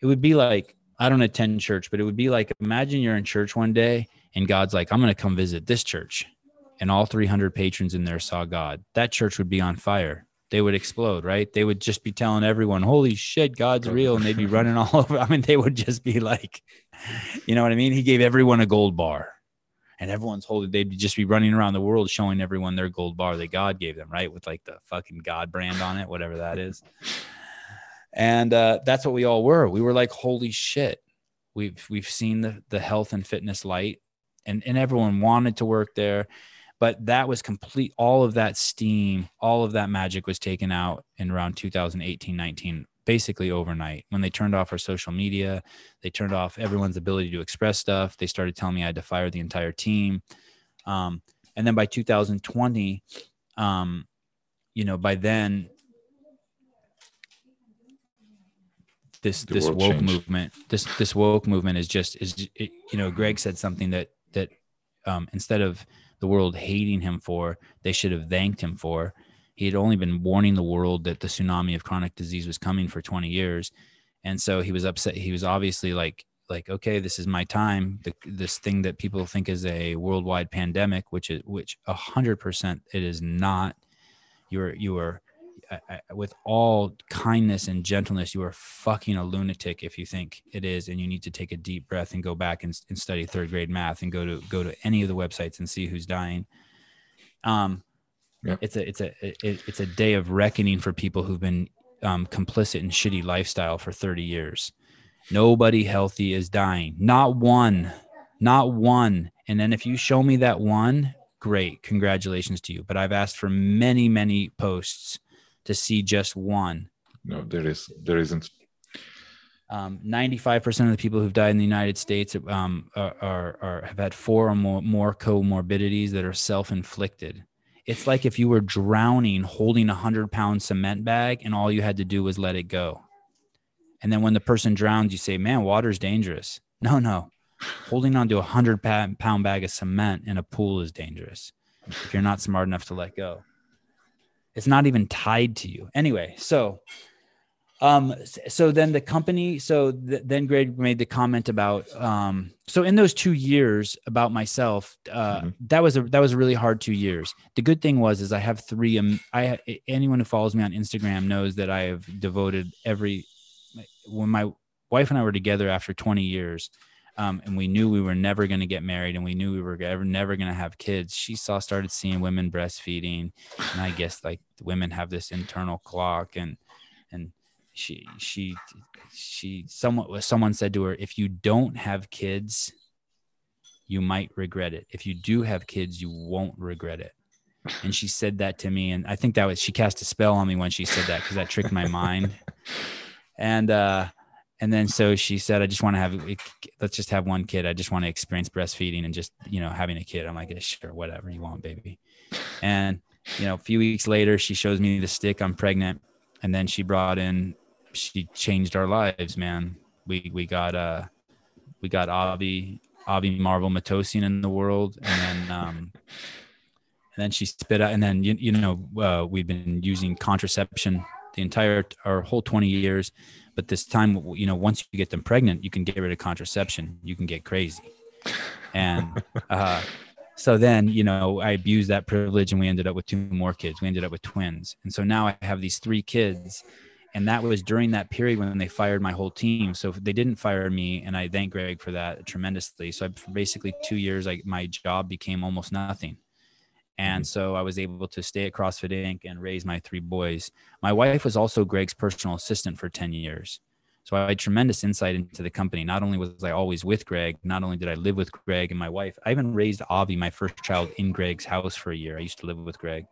it would be like i don't attend church but it would be like imagine you're in church one day and god's like i'm going to come visit this church. And all 300 patrons in there saw god. That church would be on fire they would explode, right? They would just be telling everyone, "Holy shit, God's real," [LAUGHS] and they'd be running all over. I mean, they would just be like, you know what I mean? He gave everyone a gold bar, and everyone's holding. They'd just be running around the world showing everyone their gold bar that God gave them, right? With like the fucking God brand on it, whatever that is. And uh, that's what we all were. We were like, "Holy shit!" We've we've seen the the health and fitness light, and and everyone wanted to work there but that was complete all of that steam all of that magic was taken out in around 2018 19 basically overnight. When they turned off our social media they turned off everyone's ability to express stuff. They started telling me i had to fire the entire team. Um, and then by 2020 um, you know by then this the this woke changed. movement this this woke movement is just is it, you know greg said something that that um, instead of the world hating him for, they should have thanked him for. He had only been warning the world that the tsunami of chronic disease was coming for 20 years. And so he was upset. He was obviously like, like, okay, this is my time. The, this thing that people think is a worldwide pandemic, which is, which a hundred percent it is not. You're, you are with all kindness and gentleness, you are fucking a lunatic if you think it is, and you need to take a deep breath and go back and, and study third grade math and go to go to any of the websites and see who's dying. Um, yeah. it's a it's a it, it's a day of reckoning for people who've been um, complicit in shitty lifestyle for 30 years. Nobody healthy is dying. Not one. Not one. And then if you show me that one, great. Congratulations to you. But I've asked for many, many posts to see just one. No, there is there isn't. Um, 95% of the people who've died in the United States um, are, are, are, have had four or more, more comorbidities that are self-inflicted. It's like if you were drowning holding a hundred pound cement bag and all you had to do was let it go. And then when the person drowns, you say, man, water's dangerous. No, no. Holding onto a hundred pound bag of cement in a pool is dangerous if you're not smart enough to let go. It's not even tied to you. Anyway, so um so then the company so th- then greg made the comment about um so in those two years about myself uh mm-hmm. that was a that was a really hard two years the good thing was is i have three um i anyone who follows me on instagram knows that i have devoted every when my wife and i were together after 20 years um, and we knew we were never going to get married and we knew we were ever, never going to have kids she saw started seeing women breastfeeding and i guess like women have this internal clock and and she she she someone someone said to her if you don't have kids you might regret it. If you do have kids you won't regret it. And she said that to me and i think that was she cast a spell on me when she said that because that tricked my mind. [LAUGHS] And uh and then so she said, I just want to have, let's just have one kid. I just want to experience breastfeeding and just, you know, having a kid. I'm like, sure, whatever you want, baby. And, you know, a few weeks later, she shows me the stick. I'm pregnant. And then she brought in, she changed our lives, man. We, we got, uh, we got Avi, Avi Marvel Matossian in the world. And then, um, and then she spit out, and then, you, you know, uh, we've been using contraception the entire, our whole 20 years but this time, you know, once you get them pregnant, you can get rid of contraception. You can get crazy. And [LAUGHS] uh, so then, you know, I abused that privilege and we ended up with two more kids. We ended up with twins. And so now I have these three kids. And that was during that period when they fired my whole team. So they didn't fire me. And I thank Greg for that tremendously. So I, for basically two years, like my job became almost nothing. And mm-hmm. so I was able to stay at CrossFit Inc. and raise my three boys. My wife was also Greg's personal assistant for 10 years. So I had tremendous insight into the company. Not only was I always with Greg, not only did I live with Greg and my wife, I even raised Avi, my first child, in Greg's house for a year. I used to live with Greg.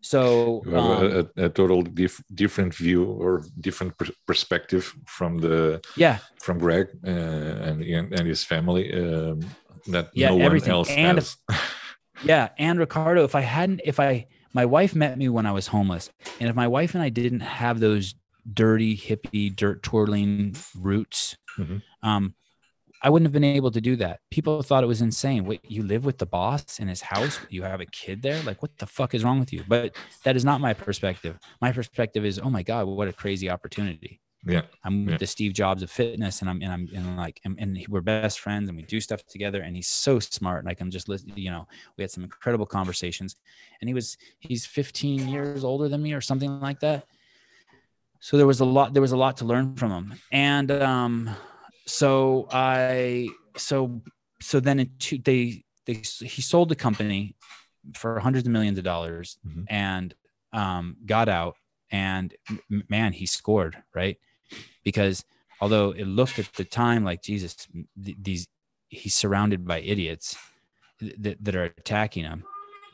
So um, a, a, total dif- different view or different per- perspective from the yeah from Greg uh, and and his family um, that yeah, no everything. else and has. [LAUGHS] Yeah, and Ricardo, if I hadn't, if I, my wife met me when I was homeless, and if my wife and I didn't have those dirty hippie dirt twirling roots, mm-hmm. um, I wouldn't have been able to do that. People thought it was insane. Wait, you live with the boss in his house? You have a kid there? Like, what the fuck is wrong with you? But that is not my perspective. My perspective is, oh my god, what a crazy opportunity. Yeah. I'm with yeah. the Steve Jobs of fitness and I'm, and I'm, and like, and, and, we're best friends and we do stuff together and he's so smart. And I can just listen, you know, we had some incredible conversations and he was, he's 15 years older than me or something like that. So there was a lot, there was a lot to learn from him. And, um, so I, so, so then in two, they, they, he sold the company for hundreds of millions of dollars mm-hmm. and, um, got out and man, he scored, right? Because although it looked at the time like Jesus, these he's surrounded by idiots that, that are attacking him,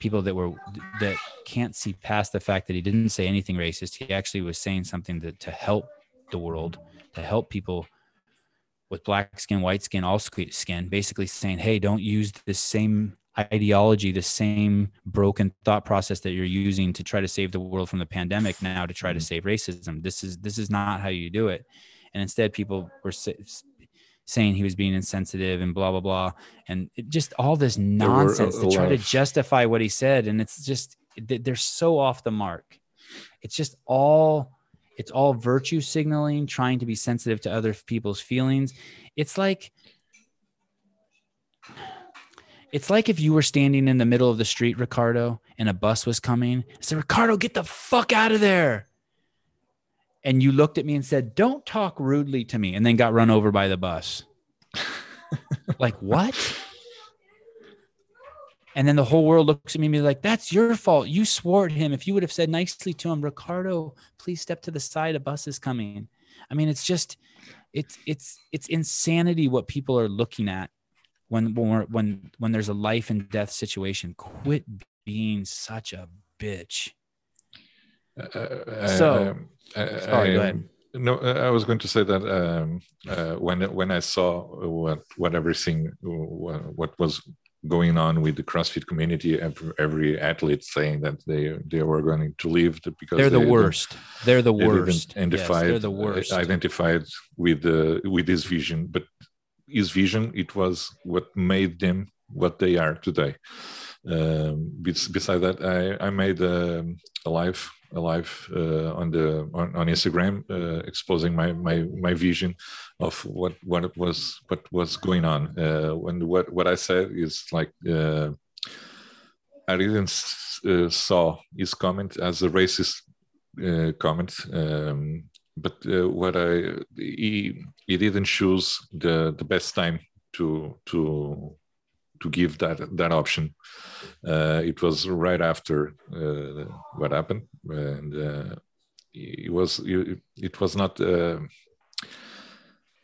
people that were that can't see past the fact that he didn't say anything racist. He actually was saying something that to help the world, to help people with black skin, white skin, all skin, basically saying, hey, don't use the same ideology, the same broken thought process that you're using to try to save the world from the pandemic now to try to mm-hmm. save racism. This is this is not how you do it. And instead, people were saying he was being insensitive and blah blah blah, and it, just all this nonsense to try to justify what he said. And it's just they're so off the mark. It's just all it's all virtue signaling, trying to be sensitive to other people's feelings. It's like it's like if you were standing in the middle of the street, Ricardo, and a bus was coming. I said, Ricardo, get the fuck out of there. And you looked at me and said, Don't talk rudely to me, and then got run over by the bus. [LAUGHS] like, what? And then the whole world looks at me and be like, That's your fault. You swore at him. If you would have said nicely to him, Ricardo, please step to the side. A bus is coming. I mean, it's just, it's, it's, it's insanity what people are looking at when when when when there's a life and death situation quit being such a bitch uh, uh so uh, sorry I, go ahead no i was going to say that um, uh, when when i saw what what everything what was going on with the CrossFit community. Every, every athlete saying that they they were going to leave because they're the they worst. They're the worst. Identified, yes, they're the worst. Identified with the with this vision, but his vision it was what made them what they are today. Um, besides that i, I made a, a live a live uh, on the on, on instagram uh, exposing my, my my vision of what what was what was going on. Uh, when what what i said is like uh, i didn't uh, saw his comment as a racist uh, comment. Um, but uh, what I he he didn't choose the the best time to to to give that that option. Uh, it was right after uh, what happened, and uh, it was it, it was not. Uh,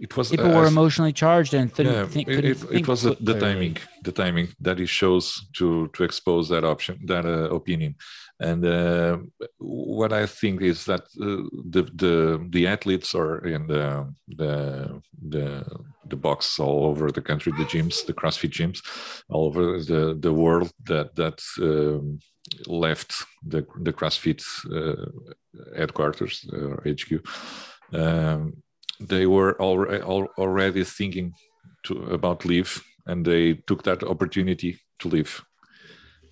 it was people were emotionally charged and yeah, think, it, it, it, was the timing the timing that he shows to to expose that option that uh, opinion And uh, what I think is that uh, the the the athletes are in the the the the box all over the country, the gyms, the CrossFit gyms, all over the the world that that um, left the the CrossFit uh, headquarters or HQ. Um, they were already already thinking to about leave, and they took that opportunity to leave.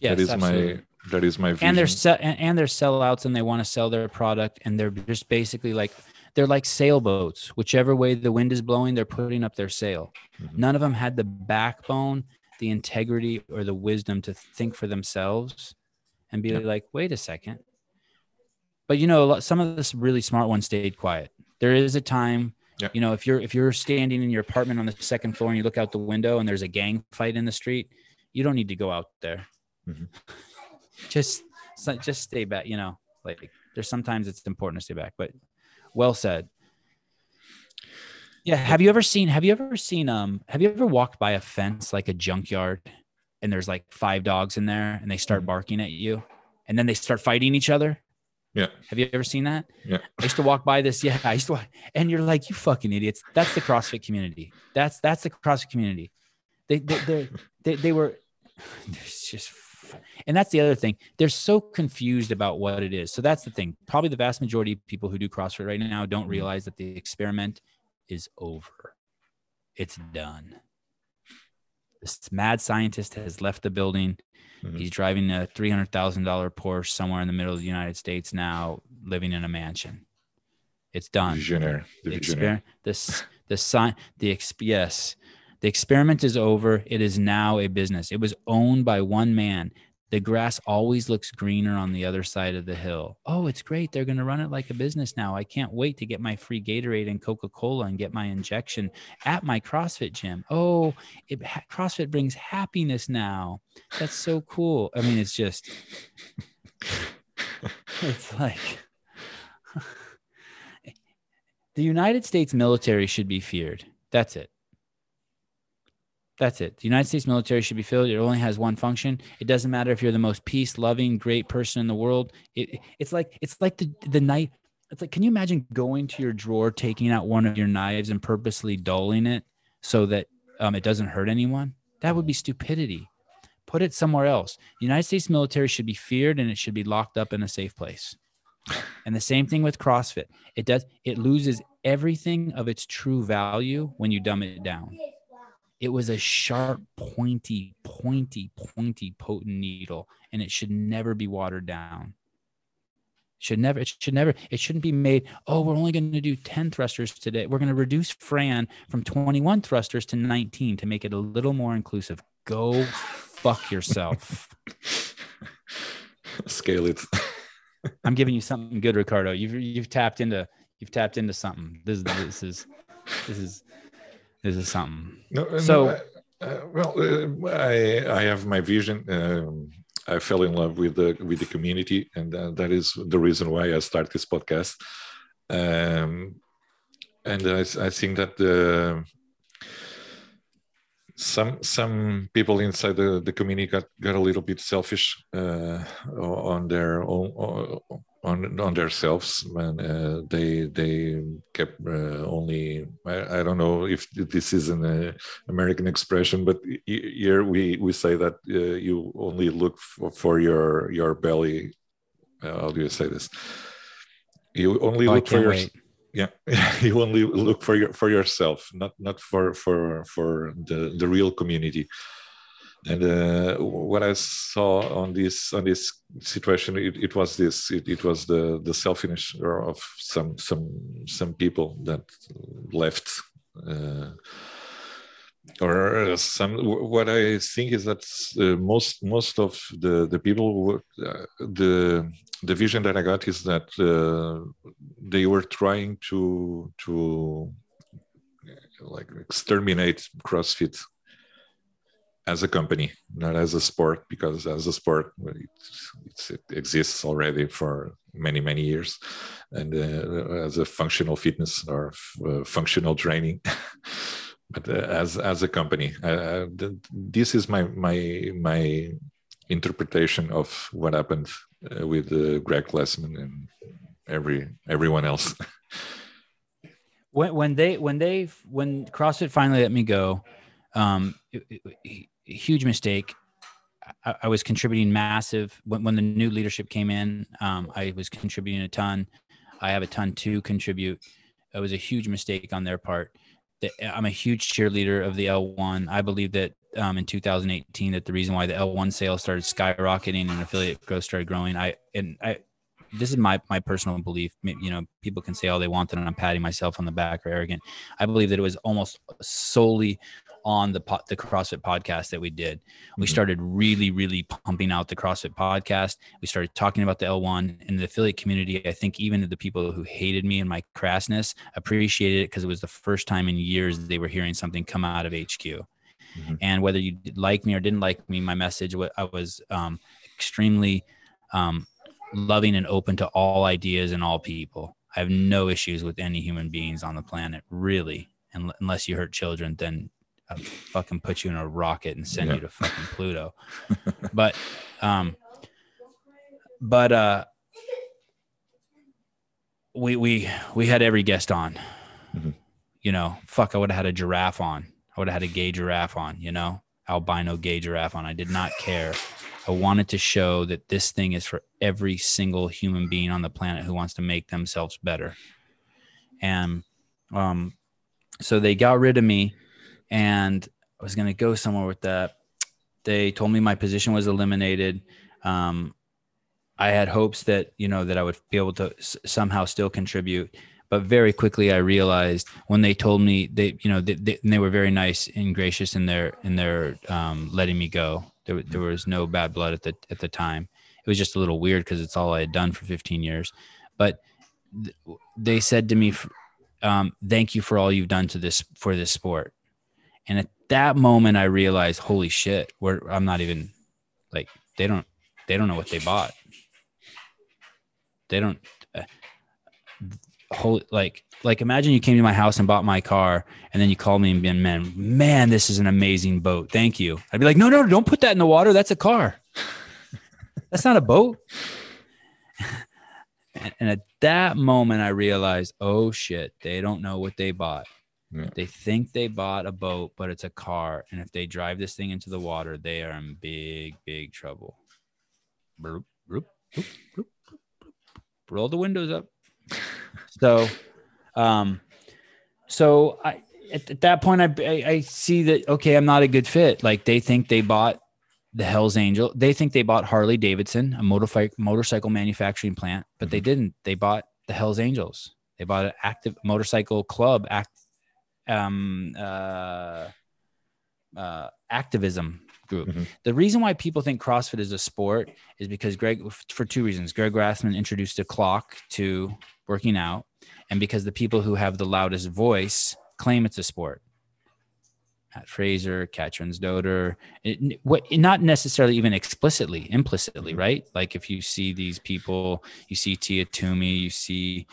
Yes, that is absolutely. my that is my vision. and they're se- and, they're sellouts and they want to sell their product and they're just basically like they're like sailboats whichever way the wind is blowing they're putting up their sail Mhm. none of them had the backbone the integrity or the wisdom to think for themselves and be Yep. like wait a second but you know some of the really smart ones stayed quiet there is a time Yep. you know if you're if you're standing in your apartment on the second floor and you look out the window and there's a gang fight in the street you don't need to go out there Mhm. Just just stay back you know like there's sometimes it's important to stay back but well said yeah have you ever seen have you ever seen um have you ever walked by a fence like a junkyard and there's like five dogs in there and they start Mhm. barking at you and then they start fighting each other Yeah. have you ever seen that Yeah. I used to walk by this. Yeah, I used to, walk, and you're like, you fucking idiots. That's the CrossFit community. That's that's the CrossFit community. They they they they, they were. [SIGHS] It's just, and that's the other thing. They're so confused about what it is. So that's the thing. Probably the vast majority of people who do CrossFit right now don't Mhm. realize that the experiment is over. It's done. This mad scientist has left the building. Mhm. He's driving a three hundred thousand dollar Porsche somewhere in the middle of the United States now, living in a mansion. It's done. visionary. The The visionary. exper- this the sign the yes, the experiment is over. It is now a business. It was owned by one man. The grass always looks greener on the other side of the hill. Oh, it's great. They're going to run it like a business now. I can't wait to get my free Gatorade and Coca Cola and get my injection at my CrossFit gym. Oh, it, CrossFit brings happiness now. That's so cool. I mean, it's just, [LAUGHS] it's like [LAUGHS] the United States military should be feared. That's it. That's it. The United States military should be feared. It only has one function. It doesn't matter if you're the most peace-loving, great person in the world. It, it's like it's like the the night. It's like, can you imagine going to your drawer, taking out one of your knives, and purposely dulling it so that um, it doesn't hurt anyone? That would be stupidity. Put it somewhere else. The United States military should be feared, and it should be locked up in a safe place. And the same thing with CrossFit. It does it loses everything of its true value when you dumb it down. It was a sharp, pointy, pointy, pointy, potent needle, and it should never be watered down. Should never, it should never, it shouldn't be made. Oh, we're only going to do 10 thrusters today. We're going to reduce Fran from 21 thrusters to 19 to make it a little more inclusive. Go fuck yourself. [LAUGHS] Scale it. [LAUGHS] I'm giving you something good, Ricardo. You've you've tapped into you've tapped into something. This this is this is this is something. No, no, So- uh, uh, well, uh, I I have my vision. Um, I fell in love with the with the community, and uh, that is the reason why I start this podcast. Um, and I, I think that the some some people inside the, the community got, got a little bit selfish uh, on their own on on themselves when uh, they they kept uh, only I, I don't know if this is an uh, American expression but here we we say that uh, you only look for, for your your belly uh, how do you say this you only Oh, look for your wait. yeah [LAUGHS] you only look for your for yourself not not for for for the the real community and uh, what i saw on this on this situation it, it was this it, it was the the selfishness of some some some people that left uh, or some what i think is that uh, most most of the the people who, uh, the the vision that i got is that uh, they were trying to to like exterminate CrossFit as a company, not as a sport, because as a sport it, it's, it exists already for many many years, and uh, as a functional fitness or uh, functional training. [LAUGHS] but uh, as as a company, uh, th- this is my my my interpretation of what happened uh, with uh, Greg Glassman and every everyone else. [LAUGHS] when when they when they when CrossFit finally let me go, um, it, it, huge mistake. I, I, was contributing massive when, when the new leadership came in. Um, I was contributing a ton. I have a ton to contribute. It was a huge mistake on their part. I'm a huge cheerleader of the L1. I believe that um, in 2018 that the reason why the L1 sales started skyrocketing and affiliate growth started growing. I and I this is my my personal belief. You know, people can say all they want that I'm patting myself on the back or arrogant. I believe that it was almost solely on the the CrossFit podcast that we did. We mm-hmm. started really, really pumping out the CrossFit podcast. We started talking about the L1 and the affiliate community. I think even the people who hated me and my crassness appreciated it because it was the first time in years they were hearing something come out of HQ. Mm-hmm. And whether you like me or didn't like me, my message I was um, extremely um, loving and open to all ideas and all people. I have no issues with any human beings on the planet, really. And unless you hurt children, then I'll fucking put you in a rocket and send yeah. you to fucking Pluto. but, um, but uh, we we we had every guest on. Mm-hmm. You know, fuck, I would have had a giraffe on. I would have had a gay giraffe on. You know, albino gay giraffe on. I did not care. I wanted to show that this thing is for every single human being on the planet who wants to make themselves better. And um, so they got rid of me, and I was going to go somewhere with that. They told me my position was eliminated. Um, I had hopes that you know that I would be able to s- somehow still contribute, but very quickly I realized when they told me they you know they, they, they were very nice and gracious in their in their um, letting me go there, there was no bad blood at the at the time. It was just a little weird because it's all I had done for 15 years. But th- they said to me, um, "Thank you for all you've done to this for this sport." And at that moment, I realized, "Holy shit! We're, I'm not even like they don't they don't know what they bought. They don't." Uh, whole like like imagine you came to my house and bought my car and then you called me and been man man this is an amazing boat thank you i'd be like no no don't put that in the water that's a car [LAUGHS] that's not a boat and, at that moment i realized oh shit they don't know what they bought yeah. they think they bought a boat but it's a car and if they drive this thing into the water they are in big big trouble roll the windows up [LAUGHS] so um, so I, at, at that point, I, I, I see that, okay, I'm not a good fit. Like they think they bought the Hell's Angel. They think they bought Harley Davidson, a motorcycle motorcycle manufacturing plant, but mm-hmm. they didn't. They bought the Hell's Angels. They bought an active motorcycle club, act, um, uh, uh, activism group. Mm-hmm. The reason why people think CrossFit is a sport is because Greg, for two reasons. Greg Glassman introduced a clock to working out, and because the people who have the loudest voice claim it's a sport. Matt Fraser, Katrin Doder, it, what, not necessarily even explicitly, implicitly, mm-hmm. right? Like if you see these people, you see Tia Toomey, you see,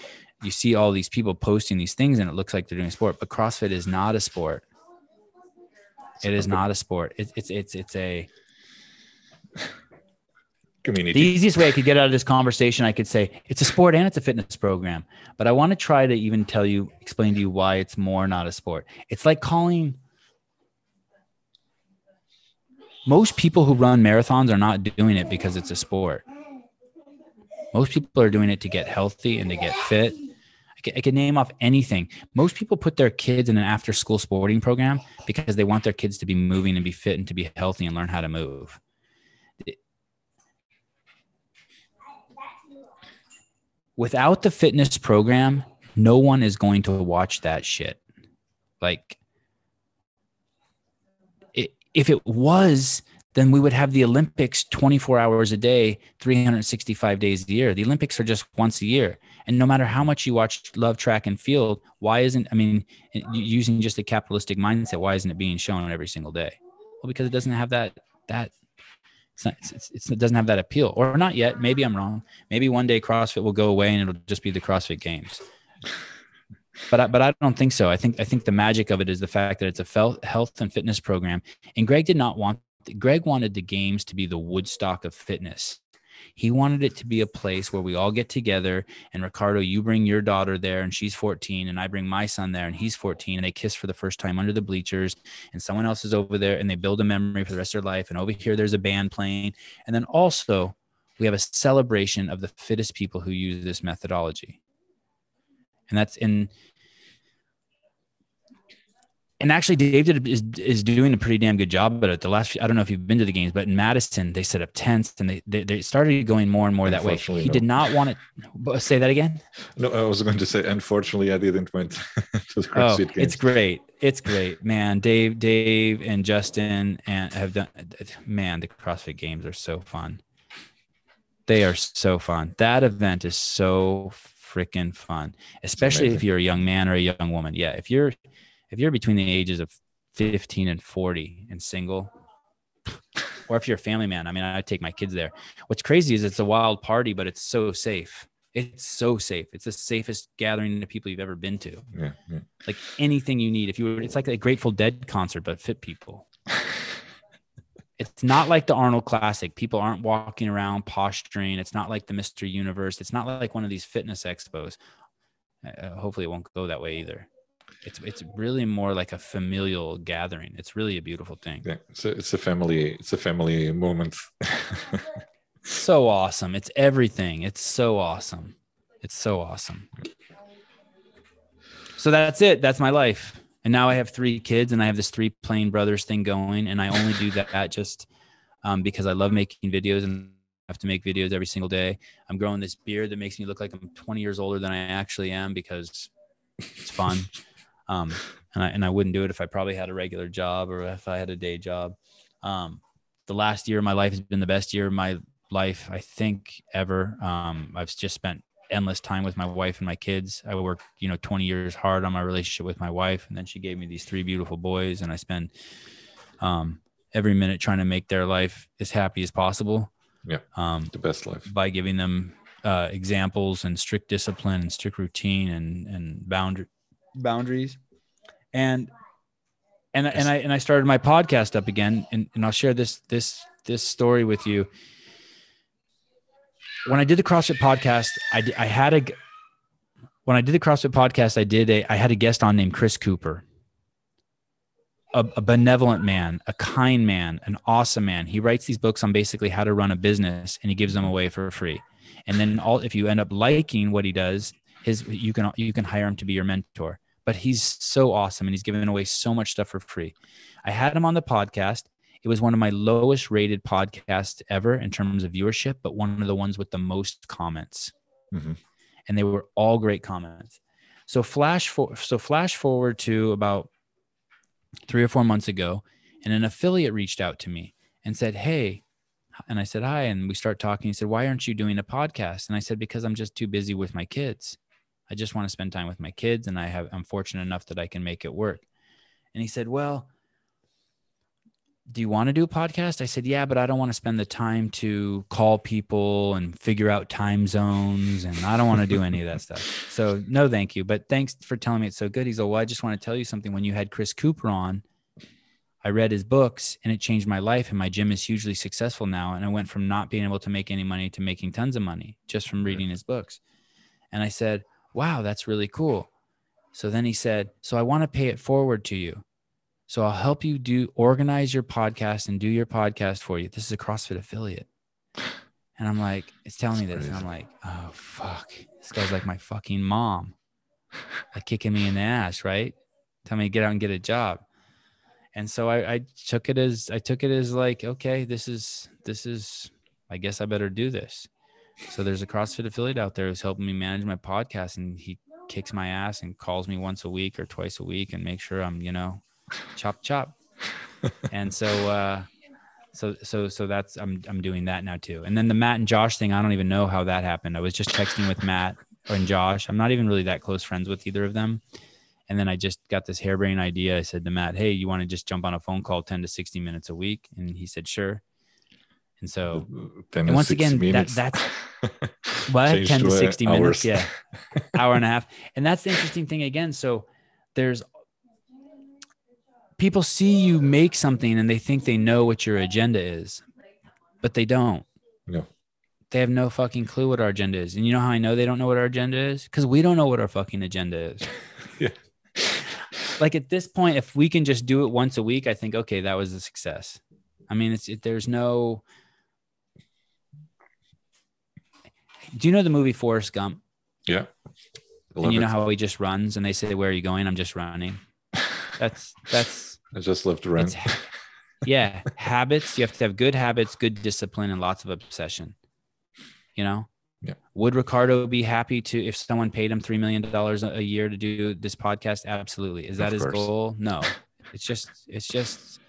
you see all these people posting these things, and it looks like they're doing sport. But CrossFit is not a sport. It is not a sport. It, it's it's it's a community. The easiest way I could get out of this conversation, I could say it's a sport and it's a fitness program. But I want to try to even tell you, explain to you why it's more not a sport. It's like calling most people who run marathons are not doing it because it's a sport. Most people are doing it to get healthy and to get fit. I can, name off anything. Most people put their kids in an after school sporting program because they want their kids to be moving and be fit and to be healthy and learn how to move. without the fitness program, no one is going to watch that shit. Like, if it was, then we would have the Olympics 24 hours a day, 365 days a year. The Olympics are just once a year. And no matter how much you watch Love Track and Field, why isn't, I mean, using just a capitalistic mindset, why isn't it being shown every single day? Well, because it doesn't have that, that it's, not, it's, it's, it doesn't have that appeal, or not yet. Maybe I'm wrong. Maybe one day CrossFit will go away and it'll just be the CrossFit Games. But I, but I don't think so. I think I think the magic of it is the fact that it's a health and fitness program. And Greg did not want Greg wanted the games to be the Woodstock of fitness. He wanted it to be a place where we all get together. And Ricardo, you bring your daughter there, and she's 14, and I bring my son there, and he's 14, and they kiss for the first time under the bleachers, and someone else is over there, and they build a memory for the rest of their life. And over here, there's a band playing. And then also, we have a celebration of the fittest people who use this methodology. And that's in and actually David is is doing a pretty damn good job but at the last few, I don't know if you've been to the games but in Madison they set up tents and they they, they started going more and more that way. He no. did not want to say that again? No I was going to say unfortunately I didn't went [LAUGHS] to the CrossFit oh, games it's great. It's great man. Dave Dave and Justin and have done man the CrossFit games are so fun. They are so fun. That event is so freaking fun especially if you're a young man or a young woman. Yeah if you're if you're between the ages of 15 and 40 and single, or if you're a family man, I mean, I take my kids there. What's crazy is it's a wild party, but it's so safe. It's so safe. It's the safest gathering of people you've ever been to. Yeah, yeah. Like anything you need. If you were, it's like a Grateful Dead concert, but fit people. [LAUGHS] it's not like the Arnold Classic. People aren't walking around posturing. It's not like the Mr. Universe. It's not like one of these fitness expos. Uh, hopefully, it won't go that way either it's it's really more like a familial gathering. It's really a beautiful thing. Yeah, it's a, it's a family it's a family moment. [LAUGHS] so awesome. It's everything. It's so awesome. It's so awesome. So that's it. That's my life. And now I have three kids and I have this three plane brothers thing going. And I only do [LAUGHS] that just um, because I love making videos and I have to make videos every single day. I'm growing this beard that makes me look like I'm 20 years older than I actually am because it's fun. [LAUGHS] Um, and I, and I wouldn't do it if I probably had a regular job or if I had a day job. Um, the last year of my life has been the best year of my life, I think ever. Um, I've just spent endless time with my wife and my kids. I worked, you know, 20 years hard on my relationship with my wife. And then she gave me these three beautiful boys and I spend, um, every minute trying to make their life as happy as possible. Yeah. Um, the best life by giving them, uh, examples and strict discipline and strict routine and, and boundary, boundaries and and and I and I started my podcast up again and, and I'll share this this this story with you. When I did the CrossFit podcast, I I had a when I did the CrossFit podcast, I did a I had a guest on named Chris Cooper. A, a benevolent man, a kind man, an awesome man. He writes these books on basically how to run a business and he gives them away for free. And then all if you end up liking what he does, his you can you can hire him to be your mentor but he's so awesome and he's giving away so much stuff for free. I had him on the podcast. It was one of my lowest rated podcasts ever in terms of viewership, but one of the ones with the most comments. Mm-hmm. And they were all great comments. So flash for so flash forward to about three or four months ago, and an affiliate reached out to me and said, Hey, and I said, Hi. And we start talking. He said, Why aren't you doing a podcast? And I said, Because I'm just too busy with my kids. I just want to spend time with my kids and I have I'm fortunate enough that I can make it work. And he said, "Well, do you want to do a podcast?" I said, "Yeah, but I don't want to spend the time to call people and figure out time zones and I don't want to do any of that stuff." So, no thank you, but thanks for telling me it's so good. He's like, "Well, I just want to tell you something when you had Chris Cooper on, I read his books and it changed my life and my gym is hugely successful now and I went from not being able to make any money to making tons of money just from reading his books." And I said, wow, that's really cool. So then he said, so I want to pay it forward to you. So I'll help you do organize your podcast and do your podcast for you. This is a CrossFit affiliate. And I'm like, it's telling that's me this. And I'm like, oh fuck. This guy's like my fucking mom. Like kicking me in the ass, right? Tell me to get out and get a job. And so I, I took it as I took it as like, okay, this is this is I guess I better do this. So there's a CrossFit affiliate out there who's helping me manage my podcast, and he kicks my ass and calls me once a week or twice a week and make sure I'm, you know, chop chop. and so, [LAUGHS] uh, so so so that's I'm I'm doing that now too. And then the Matt and Josh thing, I don't even know how that happened. I was just texting with Matt and Josh. I'm not even really that close friends with either of them. And then I just got this harebrained idea. I said to Matt, "Hey, you want to just jump on a phone call 10 to 60 minutes a week?" And he said, "Sure." And so, and once again, that, that's [LAUGHS] what 10 to 60 minutes. Yeah. [LAUGHS] Hour and a half. And that's the interesting thing again. So there's people see you make something and they think they know what your agenda is, but they don't. No. They have no fucking clue what our agenda is. And you know how I know they don't know what our agenda is? Because we don't know what our fucking agenda is. [LAUGHS] Yeah. Like at this point, if we can just do it once a week, I think, okay, that was a success. I mean, it's it, there's no. Do you know the movie Forrest Gump? Yeah. and you know how he just runs and they say, Where are you going? I'm just running. That's [LAUGHS] that's I just love to run. yeah, habits. You have to have good habits, good discipline, and lots of obsession. You know? Yeah. Would Ricardo be happy to if someone paid him three million dollars a year to do this podcast? Absolutely. Is that his goal? No. It's just it's just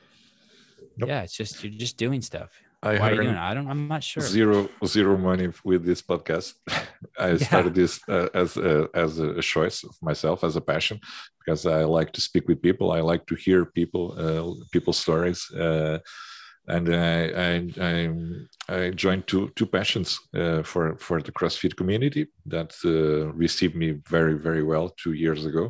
Nope. yeah, it's just you're just doing stuff. I Why are you doing? I don't I'm not sure. zero zero money with this podcast. [LAUGHS] I Yeah. started this uh, as a, as a choice of myself, as a passion, because I like to speak with people. I like to hear people uh, people's stories, uh, and I I, I joined two two passions uh, for for the CrossFit community that uh, received me very very well two years ago,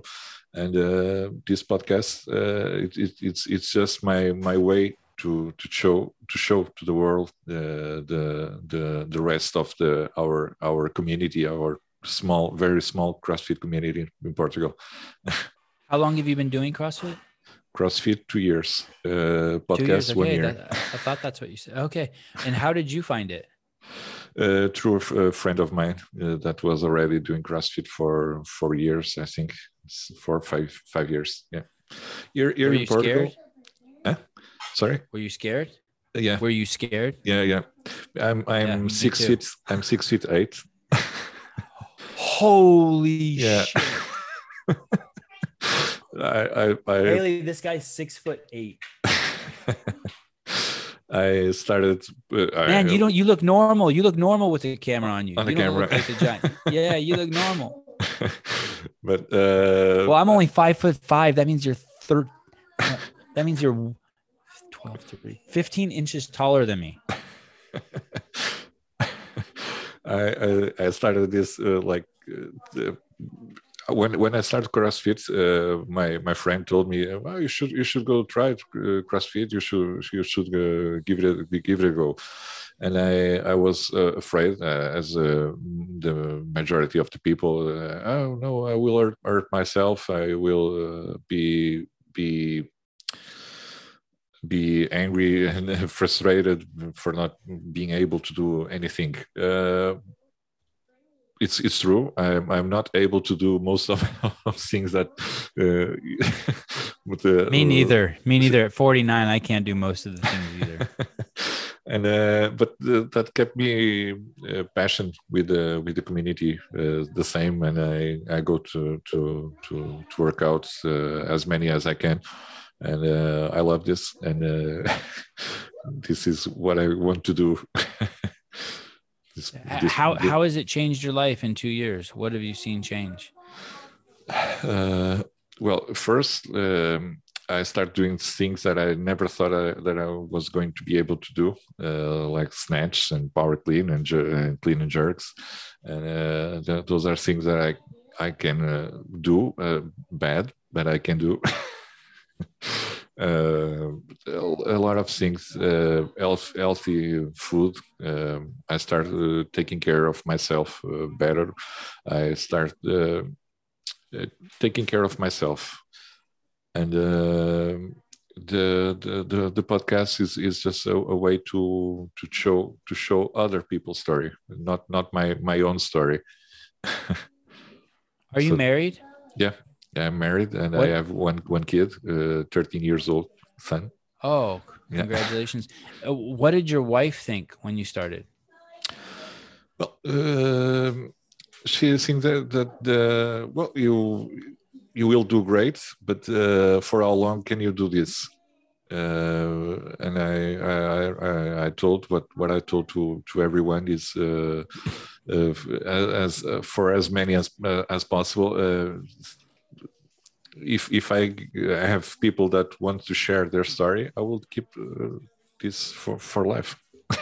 and uh, this podcast uh, it, it, it's it's just my my way to to show to show to the world uh, the the the rest of the our our community our small very small CrossFit community in Portugal. [LAUGHS] How long have you been doing CrossFit? CrossFit two years, uh, Two podcast years. one year. that- I thought that's what you said. Okay. And how did you find it? uh, through a, friend of mine uh, that was already doing CrossFit for four years, I think, four five five years. Yeah, here here Were in Portugal. scared? Sorry. Were you scared? Yeah, Were you scared? yeah, yeah. I'm I'm Yeah, six too. feet. I'm six feet eight. Holy [LAUGHS] Yeah. shit. [LAUGHS] I I I, Haley, this guy's six foot eight. [LAUGHS] I started. Uh, Man, I, you don't you look normal. You look normal with the camera on you. On the you look camera. like a giant. Yeah, you look normal. but uh, Well, I'm only five foot five. That means you're third. That means you're 12, 3, 15 inches taller than me. [LAUGHS] I, I I started this uh, like uh, when when I started CrossFit, uh, my my friend told me, "Well, you should you should go try it, uh, CrossFit. You should you should uh, give it a, give it a go." And I I was uh, afraid, uh, as uh, the majority of the people, uh, oh no, I will hurt, hurt myself. I will uh, be be be angry [LAUGHS] and frustrated for not being able to do anything. Uh, it's it's true. I'm I'm not able to do most of, [LAUGHS] of things that. Uh, [LAUGHS] the, Me neither. Me neither. At 49, I can't do most of the things either. and uh, but uh, that kept me uh, passion with the with the community uh, the same and i i go to to to, to workouts uh, as many as i can and uh, i love this and uh, [LAUGHS] this is what i want to do [LAUGHS] This- this- How this- how has it changed your life in two years? What have you seen change? [SIGHS] Uh, well, first, um, I started doing things that I never thought I, that I was going to be able to do, uh, like snatch and power clean and, and clean and jerks, and uh, th- those are things that I I can uh, do uh, bad, but I can do. [LAUGHS] uh, a lot of things, uh, health, healthy food. Um, I started uh, taking care of myself uh, better. I start uh, uh, taking care of myself, and uh, the, the the the podcast is is just a, a way to to show to show other people's story, not not my my own story. [LAUGHS] Are you So- married? I'm married and What- I have one one kid, uh, 13 years old son. Oh, congratulations. Uh, what did your wife think when you started? Well, um, she thinks that, that the well, you you will do great, but uh, for how long can you do this? Uh, and I, I I I told what what I told to to everyone is uh, uh, as uh, for as many as uh, as possible. If if I have people that want to share their story, I will keep uh, this for for life. [LAUGHS]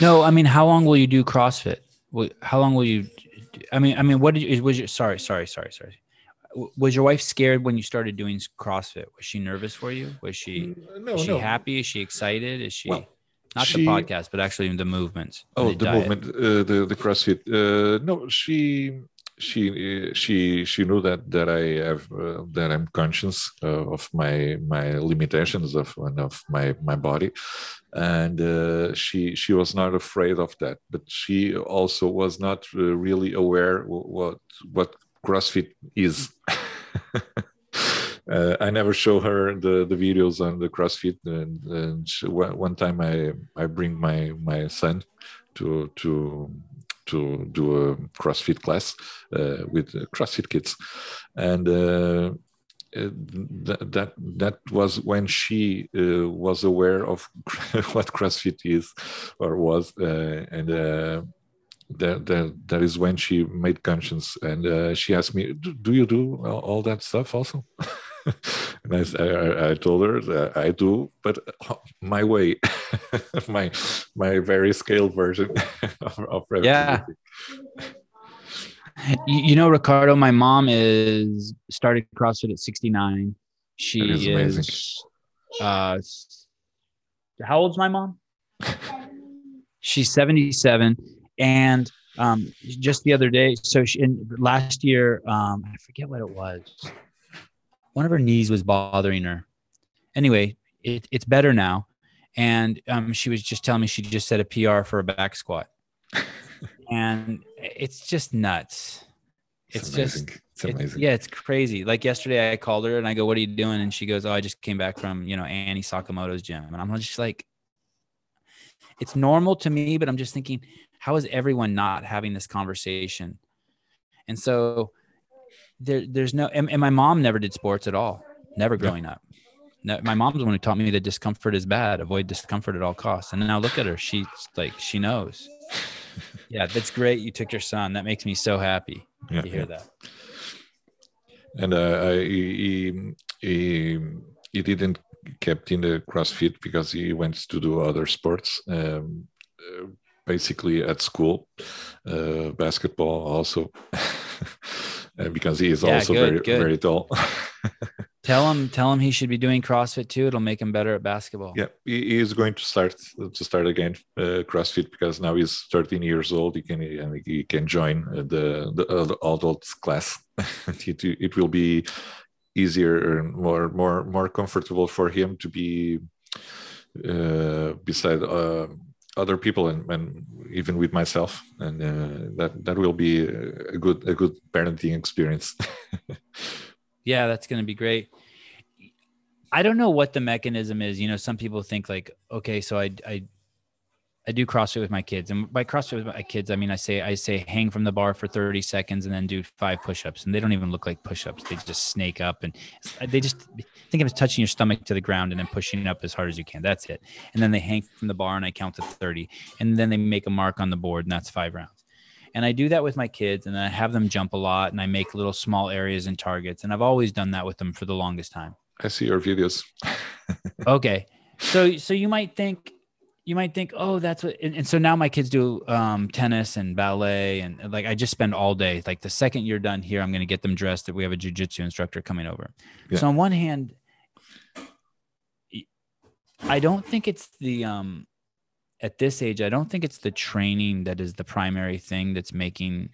No, I mean, how long will you do CrossFit? How long will you? I mean, I mean, what did you, was your? Sorry, sorry, sorry, sorry. Was your wife scared when you started doing CrossFit? Was she nervous for you? Was she no, is she no. happy? Is she excited? Is she Well, not she- the podcast, but actually the movements? Oh, the, diet? movement, uh, the the CrossFit. Uh, no, she she she she knew that that I have uh, that I'm conscious uh, of my my limitations of and of my my body, and uh, she she was not afraid of that. But she also was not uh, really aware wh- what what CrossFit is. [LAUGHS] Uh, I never show her the, the videos on the CrossFit, and, and she, one time I, I bring my my son to to to do a CrossFit class uh, with CrossFit kids, and uh, uh, that that was when she uh, was aware of [LAUGHS] what CrossFit is or was, uh, and. Uh, that, that that is when she made conscience and uh, she asked me do, you do all that stuff also [LAUGHS] [LAUGHS] and I told her that I do, but my way, [LAUGHS] my my very scaled version [LAUGHS] of, of Yeah. You, you know, Ricardo, my mom is started CrossFit at 69. She That is amazing. is uh how old's my mom? She's 77. And um just the other day, so she in last year, um, I forget what it was. One of her knees was bothering her. Anyway, it, it's better now. And um, she was just telling me she just set a PR for a back squat. [LAUGHS] and it's just nuts. It's, just it's it's- amazing. yeah, it's crazy. Like yesterday, I called her and I go, "What are you doing?" And she goes, "Oh, I just came back from you know Annie Sakamoto's gym." And I'm just like, it's normal to me, but I'm just thinking, how is everyone not having this conversation? And so there, there's no, and, and my mom never did sports at all, never growing up. No, my mom's the one who taught me that discomfort is bad. Avoid discomfort at all costs. And now look at her. She's like, she knows. [LAUGHS] Yeah, that's great. You took your son. That makes me so happy Yeah, to hear yeah. that. and uh, I, he, he he didn't kept in the CrossFit because he went to do other sports. Um, uh, basically at school, uh, basketball also, [LAUGHS] because he is Yeah, also good, very good. very tall. [LAUGHS] Tell him, tell him he should be doing CrossFit too. It'll make him better at basketball. Yeah, he, is going to start to start again uh, CrossFit because now he's 13 years old. He can he can join uh, the the adults class. [LAUGHS] it, it will be easier and more more more comfortable for him to be uh, beside uh, other people and, and even with myself, and uh, that that will be a good a good parenting experience. [LAUGHS] Yeah, that's going to be great. I don't know what the mechanism is. You know, some people think like, okay, so I, I, I do CrossFit with my kids, and by CrossFit with my kids, I mean I say I say hang from the bar for thirty seconds and then do five push-ups, and they don't even look like push-ups. They just snake up, and uh, they just think of it touching your stomach to the ground and then pushing up as hard as you can. That's it. And then they hang from the bar, and I count to thirty, and then they make a mark on the board, and that's five rounds. And I do that with my kids, and I have them jump a lot, and I make little small areas and targets, and I've always done that with them for the longest time I see your videos. [LAUGHS] okay so so you might think you might think oh that's what and, and so now my kids do um tennis and ballet and and, like i just spend all day like the second you're done here i'm going to get them dressed that we have a jujitsu instructor coming over Yeah. so on one hand i don't think it's the um at this age i don't think it's the training that is the primary thing that's making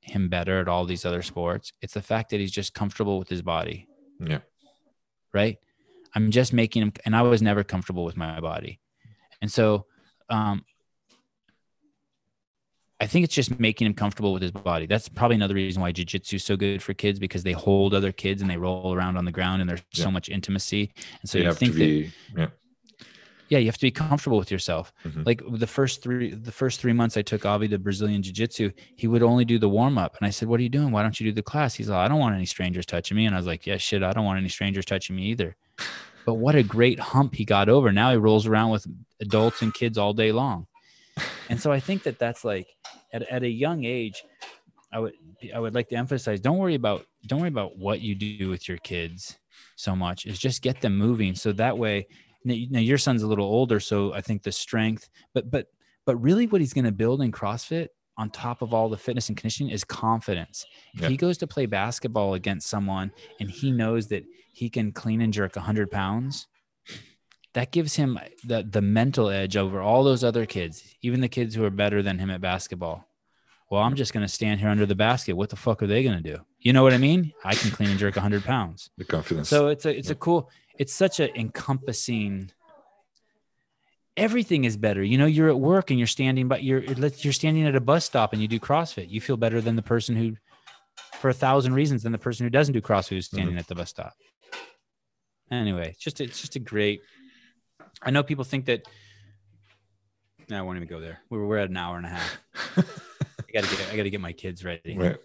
him better at all these other sports it's the fact that he's just comfortable with his body Yeah. right? I'm just making him, and I was never comfortable with my body, and so um, I think it's just making him comfortable with his body. That's probably another reason why jujitsu is so good for kids because they hold other kids and they roll around on the ground, and there's Yeah. so much intimacy, and so you you have to think that be. yeah. yeah, you have to be comfortable with yourself. Mhm. Like the first three, the first three months I took Avi to Brazilian Jiu Jitsu, he would only do the warm up, and I said, "What are you doing? Why don't you do the class?" He's like, "I don't want any strangers touching me," and I was like, "Yeah, shit, I don't want any strangers touching me either." But what a great hump he got over. Now he rolls around with adults and kids all day long, and so I think that that's like at at a young age, I would I would like to emphasize: don't worry about don't worry about what you do with your kids so much. Is just get them moving, so that way now, your son's a little older so i think the strength but but but really what he's going to build in crossfit on top of all the fitness and conditioning is confidence. If Yeah. he goes to play basketball against someone and he knows that he can clean and jerk 100 pounds, that gives him the, the mental edge over all those other kids, even the kids who are better than him at basketball. Well, I'm just going to stand here under the basket. What the fuck are they going to do? You know what I mean? I can clean and jerk 100 pounds. The confidence. So it's a it's a cool. It's such a encompassing. Everything is better. You know, you're at work and you're standing, but you're you're standing at a bus stop and you do CrossFit. You feel better than the person who, for a thousand reasons, than the person who doesn't do CrossFit who's standing mm-hmm. at the bus stop. Anyway, it's just it's just a great. I know people think that. No, I won't even go there. We're we're at an hour and a half. [LAUGHS] I gotta get I gotta get my kids ready. Right.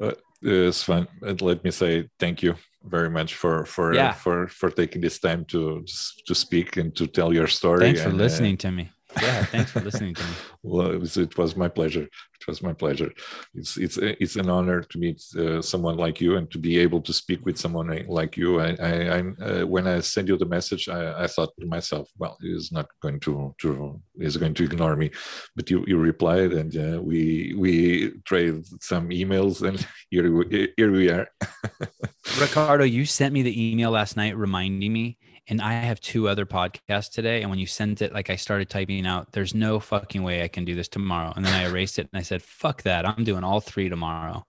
Uh, it's fun. And let me say thank you very much for for Yeah. for for taking this time to to speak and to tell your story. Thanks for and, uh, listening to me. Yeah, thanks for listening to me. well, it was, it was my pleasure. It was my pleasure. It's it's it's an honor to meet uh, someone like you and to be able to speak with someone like you. I, I, I uh, when I sent you the message, I, I thought to myself, well, he's not going to to he's going to ignore me, but you you replied and uh, we we traded some emails and [LAUGHS] here we, here we are. [LAUGHS] Ricardo, you sent me the email last night reminding me, and I have two other podcasts today. And when you sent it, like I started typing out, there's no fucking way I can do this tomorrow. And then I erased it and I said, fuck that. I'm doing all three tomorrow.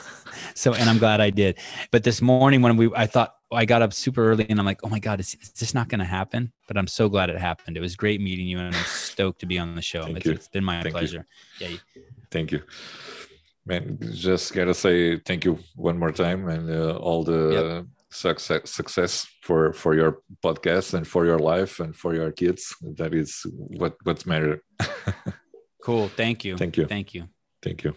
[LAUGHS] so, and I'm glad I did. But this morning when we, I thought I got up super early and I'm like, oh my God, is, is this not going to happen? But I'm so glad it happened. It was great meeting you and I'm stoked to be on the show. Thank It's, you. it's been my Thank you. pleasure. Yeah. you- Thank you. Man, just gotta say thank you one more time and uh, all the success success for for your podcast and for your life and for your kids. That is what what's matter. [LAUGHS] Cool. Thank you. Thank you. Thank you. Thank you.